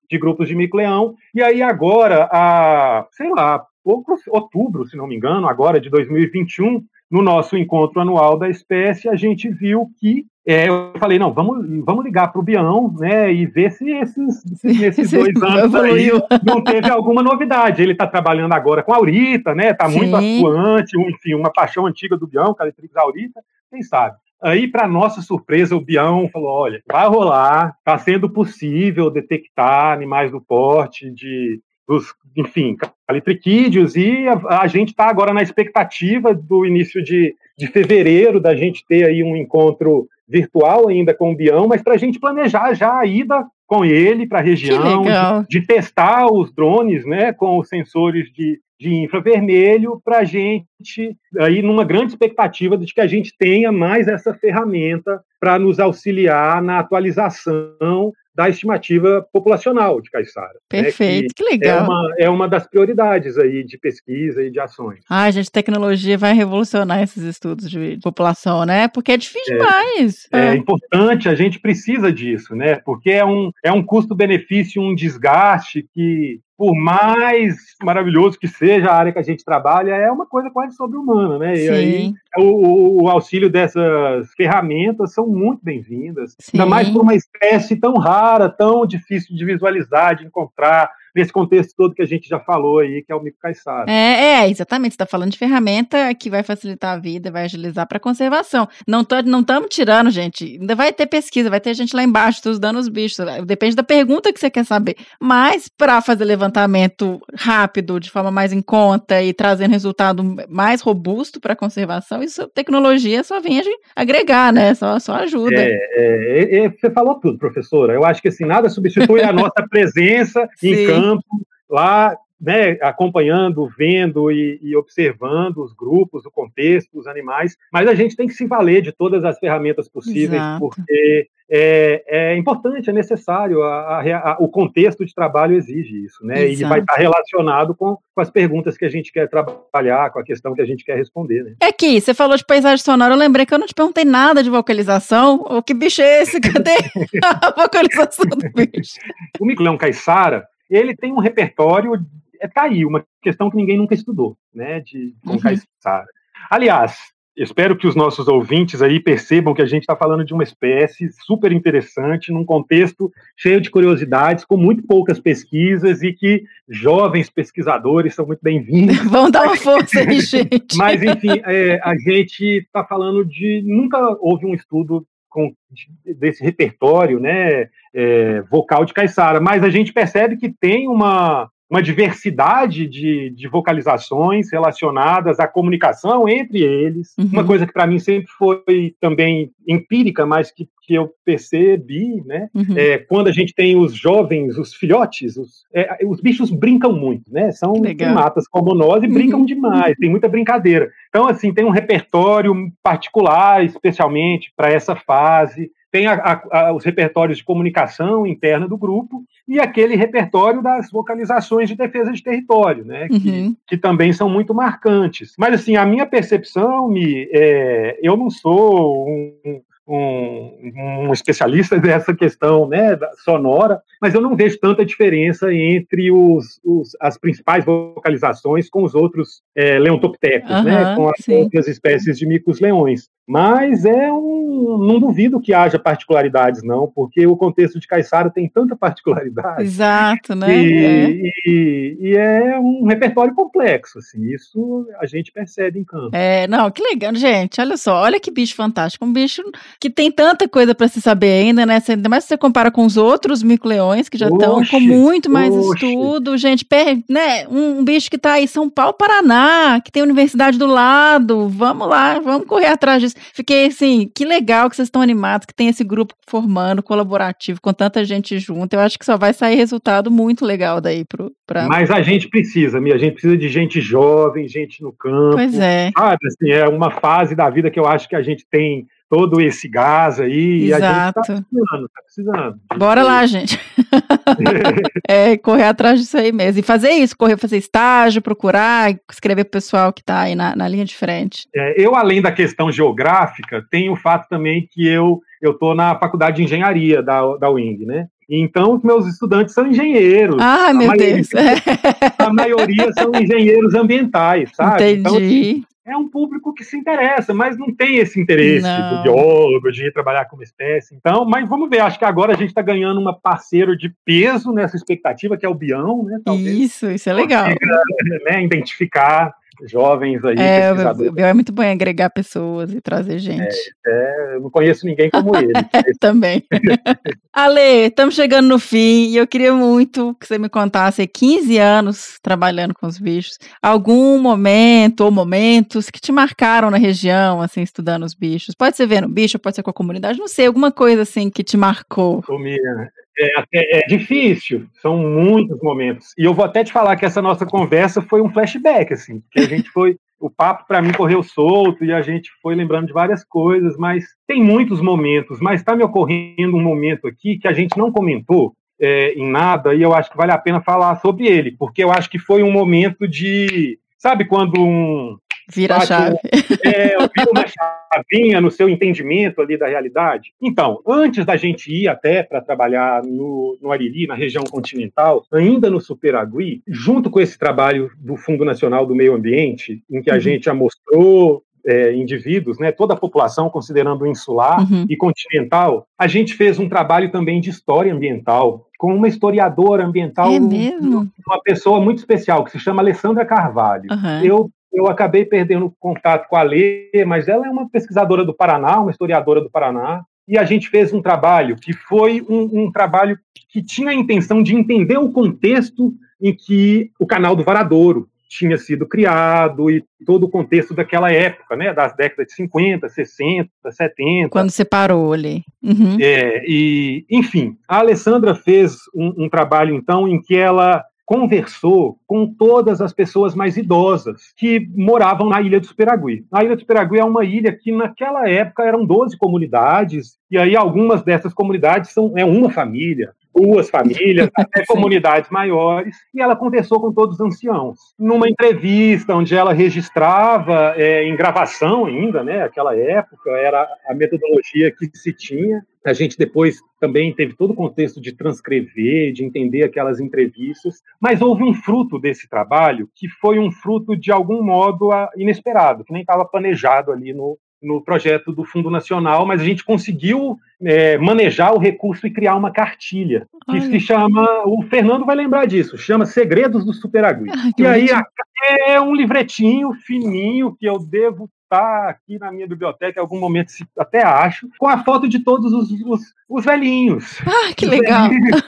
de grupos de mico-leão. E aí agora, a, sei lá, outubro, se não me engano, agora de 2021, no nosso encontro anual da espécie, a gente viu que é, eu falei, não, vamos, vamos ligar para o Bião, né, e ver se esses, se esses dois anos aí não teve alguma novidade. Ele está trabalhando agora com a Aurita, né, está muito atuante, enfim, uma paixão antiga do Bião, Calitrix Aurita, quem sabe. Aí, para nossa surpresa, o Bião falou: olha, vai rolar, está sendo possível detectar animais do porte de dos, enfim, calitriquídeos, e a, a gente está agora na expectativa do início de, de fevereiro, da gente ter aí um encontro virtual ainda com o Bião, mas para a gente planejar já a ida com ele para a região, de, de, testar os drones né, com os sensores de, de infravermelho, para a gente, aí numa grande expectativa de que a gente tenha mais essa ferramenta para nos auxiliar na atualização da estimativa populacional de caiçara. Perfeito, né, que, que, legal. É uma, é uma das prioridades aí de pesquisa e de ações. Ah, gente, tecnologia vai revolucionar esses estudos de população, né? Porque é difícil é, demais. É. é importante, a gente precisa disso, né? Porque é um, é um custo-benefício, um desgaste que por mais maravilhoso que seja a área que a gente trabalha, é uma coisa quase sobre-humana, né? Sim. E aí o, o, auxílio dessas ferramentas são muito bem-vindas, ainda mais por uma espécie tão rara, tão difícil de visualizar, de encontrar, nesse contexto todo que a gente já falou aí, que é o micro caiçara. É, é, exatamente. Você está falando de ferramenta que vai facilitar a vida, vai agilizar para conservação. Não estamos não tirando, gente. Ainda vai ter pesquisa, vai ter gente lá embaixo estudando os bichos. Depende da pergunta que você quer saber. Mas para fazer levantamento rápido, de forma mais em conta e trazendo resultado mais robusto para a conservação, isso tecnologia só vem agregar, né? Só, só ajuda. É, é, é, você falou tudo, professora. Eu acho que assim, nada substitui a nossa presença em campo, lá né, acompanhando, vendo e, e, observando os grupos, o contexto, os animais, mas a gente tem que se valer de todas as ferramentas possíveis, Exato. porque é, é, importante, é necessário, a, a, a, o contexto de trabalho exige isso, né? Exato. E vai estar relacionado com, com, as perguntas que a gente quer trabalhar, com a questão que a gente quer responder, né? É que você falou de paisagem sonora, eu lembrei que eu não te perguntei nada de vocalização. O que bicho é esse? Cadê a vocalização do bicho? O Micleão Caissara, ele tem um repertório é tá aí uma questão que ninguém nunca estudou, né, de com uhum. Aliás, espero que os nossos ouvintes aí percebam que a gente está falando de uma espécie super interessante, num contexto cheio de curiosidades, com muito poucas pesquisas e que jovens pesquisadores são muito bem-vindos. Vão dar uma força aí, gente. Mas, enfim, é, a gente está falando de. Nunca houve um estudo com, desse repertório né, é, vocal de Caissara, mas a gente percebe que tem uma, uma diversidade de, de vocalizações relacionadas à comunicação entre eles. Uhum. Uma coisa que para mim sempre foi também empírica, mas que, que eu percebi, né? Uhum. É, quando a gente tem os jovens, os filhotes, os, é, os bichos brincam muito, né? São primatas como nós e uhum. brincam demais, tem muita brincadeira. Então, assim, tem um repertório particular, especialmente para essa fase tem a, a, os repertórios de comunicação interna do grupo e aquele repertório das vocalizações de defesa de território, né, uhum. que, que, também são muito marcantes. Mas, assim, a minha percepção, me, é, eu não sou um, um, um, especialista dessa questão né, sonora, mas eu não vejo tanta diferença entre os, os as principais vocalizações com os outros é, leontoptecos, uhum, né, com as sim. outras espécies de micos-leões. Mas é um. Não duvido que haja particularidades, não, porque o contexto de Caiçara tem tanta particularidade. Exato, né? E é. E, e é um repertório complexo, assim, isso a gente percebe em campo. É, não, que legal, gente. Olha só, olha que bicho fantástico. Um bicho que tem tanta coisa para se saber ainda, né? Ainda mais se você compara com os outros mico-leões, que já estão com muito mais oxe. estudo. Gente, né? Um, um bicho que está aí, São Paulo, Paraná, que tem universidade do lado. Vamos lá, vamos correr atrás disso. Fiquei assim, que legal que vocês estão animados, que tem esse grupo formando, colaborativo, com tanta gente junto. Eu acho que só vai sair resultado muito legal daí pro. Pra... Mas a gente precisa, a gente precisa de gente jovem, gente no campo. Pois é. Sabe, assim, é uma fase da vida que eu acho que a gente tem todo esse gás aí. Exato. E a gente tá precisando, tá precisando. Bora lá, gente. é, correr atrás disso aí mesmo. E fazer isso, correr, fazer estágio, procurar, escrever pro pessoal que tá aí na, na linha de frente. É, eu, além da questão geográfica, tem o fato também que eu eu tô na faculdade de engenharia da, da UING, né? Então, os meus estudantes são engenheiros. Ah, meu maioria, Deus! A maioria são engenheiros ambientais, sabe? Entendi. Então, é um público que se interessa, mas não tem esse interesse não. do biólogo, de ir trabalhar como espécie. Então, mas vamos ver, acho que agora a gente está ganhando uma parceiro de peso nessa expectativa, que é o Bião, né? Talvez. Isso, isso é legal. Consiga, né, identificar jovens aí. É, o é muito bom agregar pessoas e trazer gente. É, é, eu não conheço ninguém como ele. Também. Ale, estamos chegando no fim e eu queria muito que você me contasse 15 anos trabalhando com os bichos, algum momento ou momentos que te marcaram na região, assim, estudando os bichos. Pode ser vendo bicho, pode ser com a comunidade, não sei, alguma coisa assim que te marcou. Ô, Mia, é, é, difícil, são muitos momentos. E eu vou até te falar que essa nossa conversa foi um flashback, assim, porque a gente foi. O papo para mim correu solto e a gente foi lembrando de várias coisas, mas tem muitos momentos. Mas está me ocorrendo um momento aqui que a gente não comentou é, em nada e eu acho que vale a pena falar sobre ele, porque eu acho que foi um momento de. Sabe quando um, Vira a chave. É, vira uma chavinha no seu entendimento ali da realidade. Então, antes da gente ir até para trabalhar no, no Ariri, na região continental, ainda no Superagui, junto com esse trabalho do Fundo Nacional do Meio Ambiente, em que a uhum. gente já mostrou é, indivíduos, né, toda a população, considerando insular Uhum. e continental, a gente fez um trabalho também de história ambiental com uma historiadora ambiental, É mesmo? uma pessoa muito especial que se chama Alessandra Carvalho. Aham. Eu eu acabei perdendo contato com a Lê, mas ela é uma pesquisadora do Paraná, uma historiadora do Paraná, e a gente fez um trabalho que foi um, um trabalho que tinha a intenção de entender o contexto em que o canal do Varadouro tinha sido criado e todo o contexto daquela época, né, das décadas de 50, 60, 70. Quando você parou ali. Uhum. É, e, enfim, a Alessandra fez um, um trabalho, então, em que ela conversou com todas as pessoas mais idosas que moravam na Ilha do Superagui. A Ilha do Superagui é uma ilha que, naquela época, eram 12 comunidades, e aí algumas dessas comunidades são é uma família, duas famílias, até comunidades maiores, e ela conversou com todos os anciãos. Numa entrevista onde ela registrava, é, em gravação ainda, né, aquela época, era a metodologia que se tinha, a gente depois também teve todo o contexto de transcrever, de entender aquelas entrevistas, mas houve um fruto desse trabalho que foi um fruto de algum modo ah, inesperado, que nem estava planejado ali no, no projeto do Fundo Nacional, mas a gente conseguiu é, manejar o recurso e criar uma cartilha que Olha. se chama, o Fernando vai lembrar disso, chama Segredos do Superagui. Ai, que E aí a- é um livretinho fininho que eu devo estar aqui na minha biblioteca em algum momento, até acho, com a foto de todos os, os, os velhinhos. Ah, que legal. velhinhos.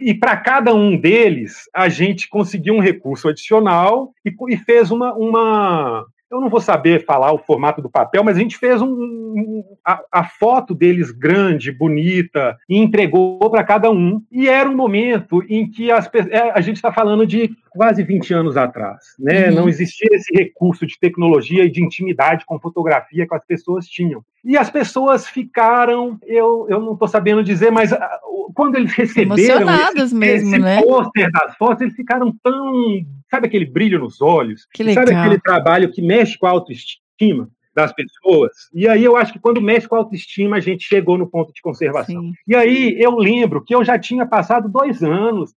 E, para cada um deles, a gente conseguiu um recurso adicional e, e fez uma, uma. Eu não vou saber falar o formato do papel, mas a gente fez um, um- a, a foto deles grande, bonita, e entregou para cada um. E era um momento em que as, é, a gente está falando de quase 20 anos atrás. Né? Uhum. Não existia esse recurso de tecnologia e de intimidade com fotografia que as pessoas tinham. E as pessoas ficaram, eu, eu não estou sabendo dizer, mas ah, quando eles receberam esse, mesmo, esse né? pôster das fotos, eles ficaram tão. Sabe aquele brilho nos olhos? Que Sabe aquele trabalho que mexe com a autoestima das pessoas? E aí eu acho que quando mexe com a autoestima, a gente chegou no ponto de conservação. Sim. E aí eu lembro que eu já tinha passado dois anos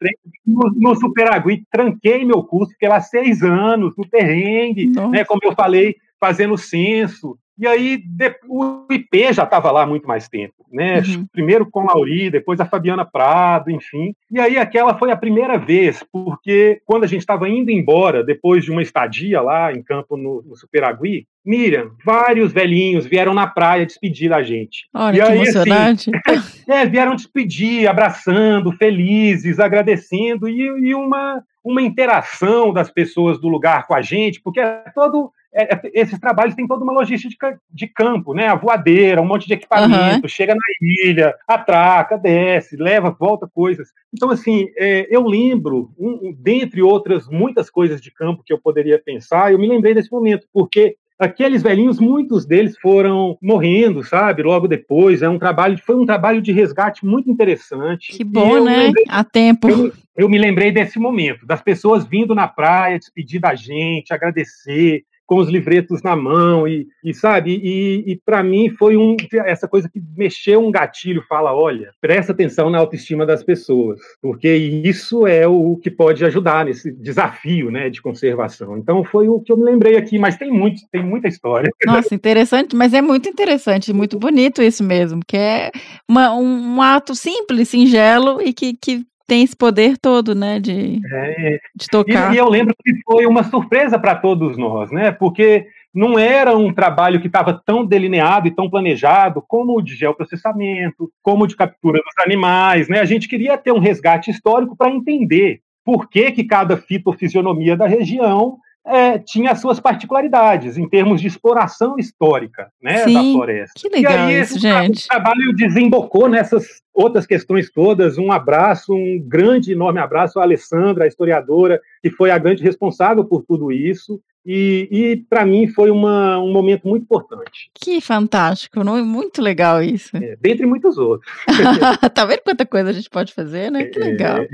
no, no Superagui, tranquei meu curso, fiquei lá seis anos no perrengue, Nossa. né, como eu falei, fazendo censo. E aí de- o IP já estava lá há muito mais tempo, né? Uhum. Primeiro com a Lauri, depois a Fabiana Prado, enfim. E aí aquela foi a primeira vez, porque quando a gente estava indo embora, depois de uma estadia lá em campo no, no Superagui, Miriam, vários velhinhos vieram na praia despedir da gente. Olha E que aí, assim, emocionante. É, vieram despedir, abraçando, felizes, agradecendo, e, e uma, uma interação das pessoas do lugar com a gente, porque é todo. é- é- esses trabalhos têm toda uma logística de campo, né? A voadeira, um monte de equipamento, chega na ilha, atraca, desce, leva, volta coisas. Então, assim, é, eu lembro, um- um- dentre outras muitas coisas de campo que eu poderia pensar, eu me lembrei desse momento, porque aqueles velhinhos, muitos deles foram morrendo, sabe? Logo depois, é um trabalho, foi um trabalho de resgate muito interessante. Que bom, né? lembrei- A tempo. eu, eu me lembrei desse momento, das pessoas vindo na praia, despedir da gente, agradecer, com os livretos na mão, e, e sabe, e, e para mim foi um, essa coisa que mexeu um gatilho, fala, olha, presta atenção na autoestima das pessoas, porque isso é o que pode ajudar nesse desafio, né, de conservação. Então foi o que eu me lembrei aqui, mas tem muito, tem muita história. Nossa, interessante, mas é muito interessante, muito bonito isso mesmo, que é uma- um, ato simples, singelo e que, que tem esse poder todo, né, de, É, de E, tocar. e eu lembro que foi uma surpresa para todos nós, né? Porque não era um trabalho que estava tão delineado e tão planejado como o de geoprocessamento, como o de captura dos animais, né? A gente queria ter um resgate histórico para entender por que, que cada fitofisionomia da região é, tinha as suas particularidades em termos de exploração histórica né, da Sim, floresta. que legal e aí, isso, gente. O trabalho desembocou nessas outras questões todas. Um abraço, um grande, enorme abraço à Alessandra, a historiadora, que foi a grande responsável por tudo isso. E, e para mim foi uma, um momento muito importante, Que fantástico, não? muito legal isso. é, dentre muitos outros. tá vendo quanta coisa a gente pode fazer, né? Que legal. É,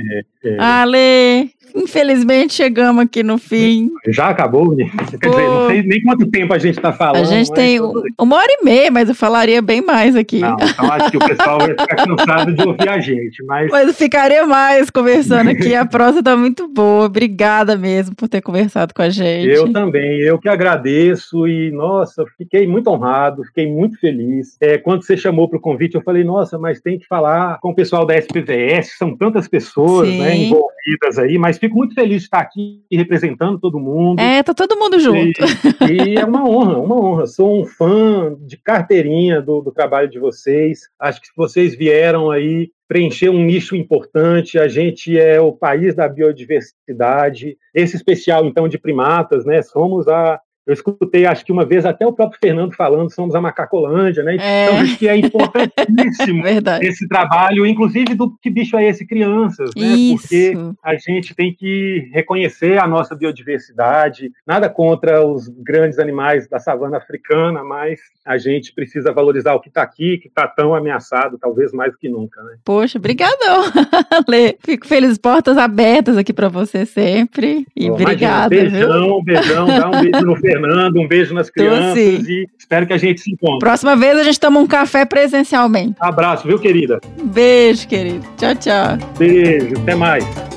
é, é. Ale, Infelizmente chegamos aqui no fim. Já acabou, né? Quer dizer, não sei nem quanto tempo a gente está falando. A gente tem uma hora e meia, mas eu falaria bem mais aqui. Não, então acho que o pessoal vai ficar cansado de ouvir a gente. Mas, mas eu ficaria mais conversando aqui. A prosa está muito boa. Obrigada mesmo por ter conversado com a gente. Eu também, eu que agradeço e, nossa, fiquei muito honrado, fiquei muito feliz. É, quando você chamou para o convite, eu falei, nossa, mas tem que falar com o pessoal da SPVS, são tantas pessoas né, envolvidas aí, mas fico muito feliz de estar aqui representando todo mundo. É, tá todo mundo junto. E, e é uma honra, uma honra. Sou um fã de carteirinha do, do trabalho de vocês. Acho que vocês vieram aí preencher um nicho importante. A gente é o país da biodiversidade. Esse especial, então, de primatas, né? Somos a eu escutei, acho que uma vez, até o próprio Fernando falando, somos a Macacolândia, né? É. Então, acho que é importantíssimo esse trabalho, inclusive do Que Bicho é Esse Crianças, né? Isso. Porque a gente tem que reconhecer a nossa biodiversidade, nada contra os grandes animais da savana africana, mas a gente precisa valorizar o que está aqui, que está tão ameaçado, talvez mais do que nunca, né? Poxa, brigadão, Lê. Fico feliz, portas abertas aqui para você sempre. E obrigada. Beijão, beijão, dá um beijo no Fernando Fernando, um beijo nas crianças e espero que a gente se encontre. Próxima vez a gente toma um café presencialmente. Abraço, viu, querida? Beijo, querido. Tchau, tchau. Beijo, até mais.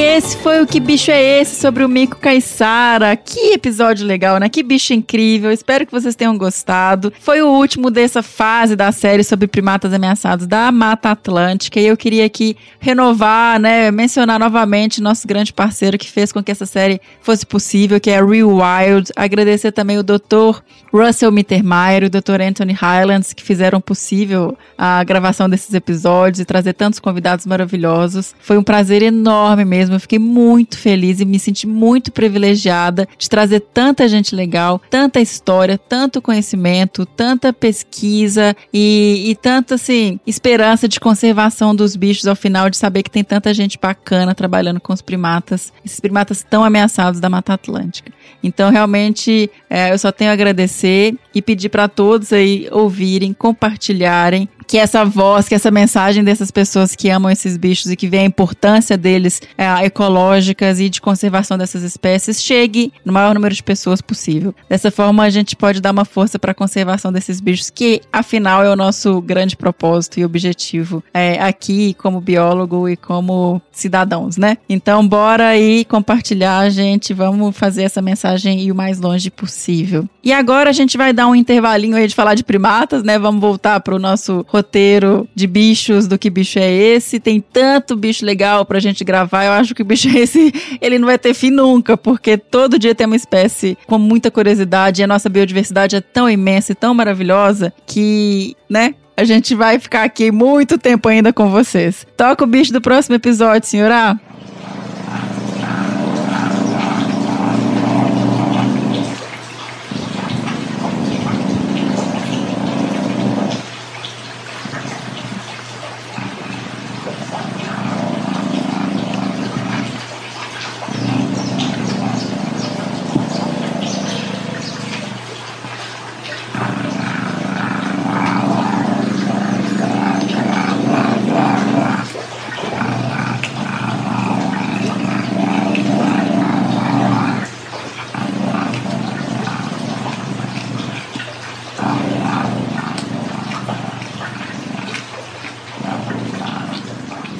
Esse foi o Que Bicho é Esse sobre o Mico Caissara. Que episódio legal, né? Que bicho incrível. Espero que vocês tenham gostado. Foi o último dessa fase da série sobre primatas ameaçados da Mata Atlântica. E eu queria aqui renovar, né? Mencionar novamente nosso grande parceiro que fez com que essa série fosse possível, que é Real Wild. Agradecer também o Dr. Russell Mittermeier e o Dr. Anthony Highlands, que fizeram possível a gravação desses episódios e trazer tantos convidados maravilhosos. Foi um prazer enorme mesmo mesmo. Eu fiquei muito feliz e me senti muito privilegiada de trazer tanta gente legal, tanta história, tanto conhecimento, tanta pesquisa e, e tanta assim, esperança de conservação dos bichos ao final, de saber que tem tanta gente bacana trabalhando com os primatas, esses primatas tão ameaçados da Mata Atlântica. Então, realmente, é, eu só tenho a agradecer e pedir para todos aí ouvirem, compartilharem que essa voz, que essa mensagem dessas pessoas que amam esses bichos e que vê a importância deles é, ecológicas e de conservação dessas espécies chegue no maior número de pessoas possível. Dessa forma, a gente pode dar uma força para a conservação desses bichos, que afinal é o nosso grande propósito e objetivo é, aqui como biólogo e como cidadãos, né? Então, bora aí compartilhar, gente. Vamos fazer essa mensagem ir o mais longe possível. E agora a gente vai dar um intervalinho aí de falar de primatas, né? Vamos voltar para o nosso roteiro de bichos do que bicho é esse. Tem tanto bicho legal pra gente gravar. Eu acho que o bicho é esse, ele não vai ter fim nunca, porque todo dia tem uma espécie com muita curiosidade. E a nossa biodiversidade é tão imensa e tão maravilhosa que, né? A gente vai ficar aqui muito tempo ainda com vocês. Toca o bicho do próximo episódio, senhora.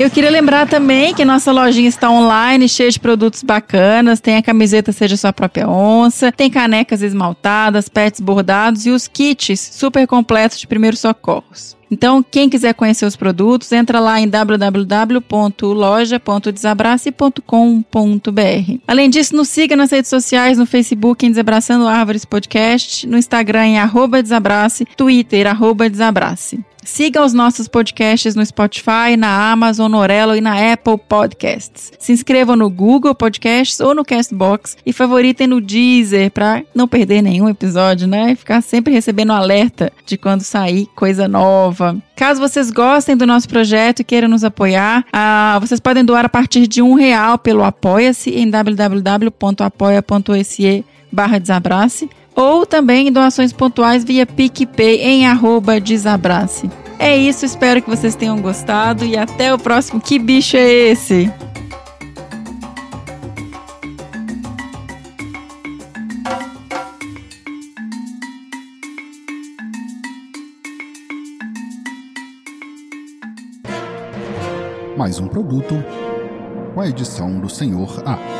Eu queria lembrar também que nossa lojinha está online, cheia de produtos bacanas. Tem a camiseta Seja Sua Própria Onça, tem canecas esmaltadas, pets bordados e os kits super completos de primeiros socorros. Então, quem quiser conhecer os produtos, entra lá em www.loja.desabrace.com.br. Além disso, nos siga nas redes sociais, no Facebook em Desabraçando Árvores Podcast, no Instagram em arroba Desabrace, Twitter arroba Desabrace. Siga os nossos podcasts no Spotify, na Amazon, no Orelo e na Apple Podcasts. Se inscrevam no Google Podcasts ou no Castbox e favoritem no Deezer para não perder nenhum episódio, né? E ficar sempre recebendo alerta de quando sair coisa nova. Caso vocês gostem do nosso projeto e queiram nos apoiar, ah, vocês podem doar a partir de um real pelo Apoia-se em www.apoia.se barra desabrace ou também doações pontuais via PicPay em arroba desabrace. É isso, espero que vocês tenham gostado e até o próximo. Que bicho é esse? Mais um produto com a edição do Senhor A.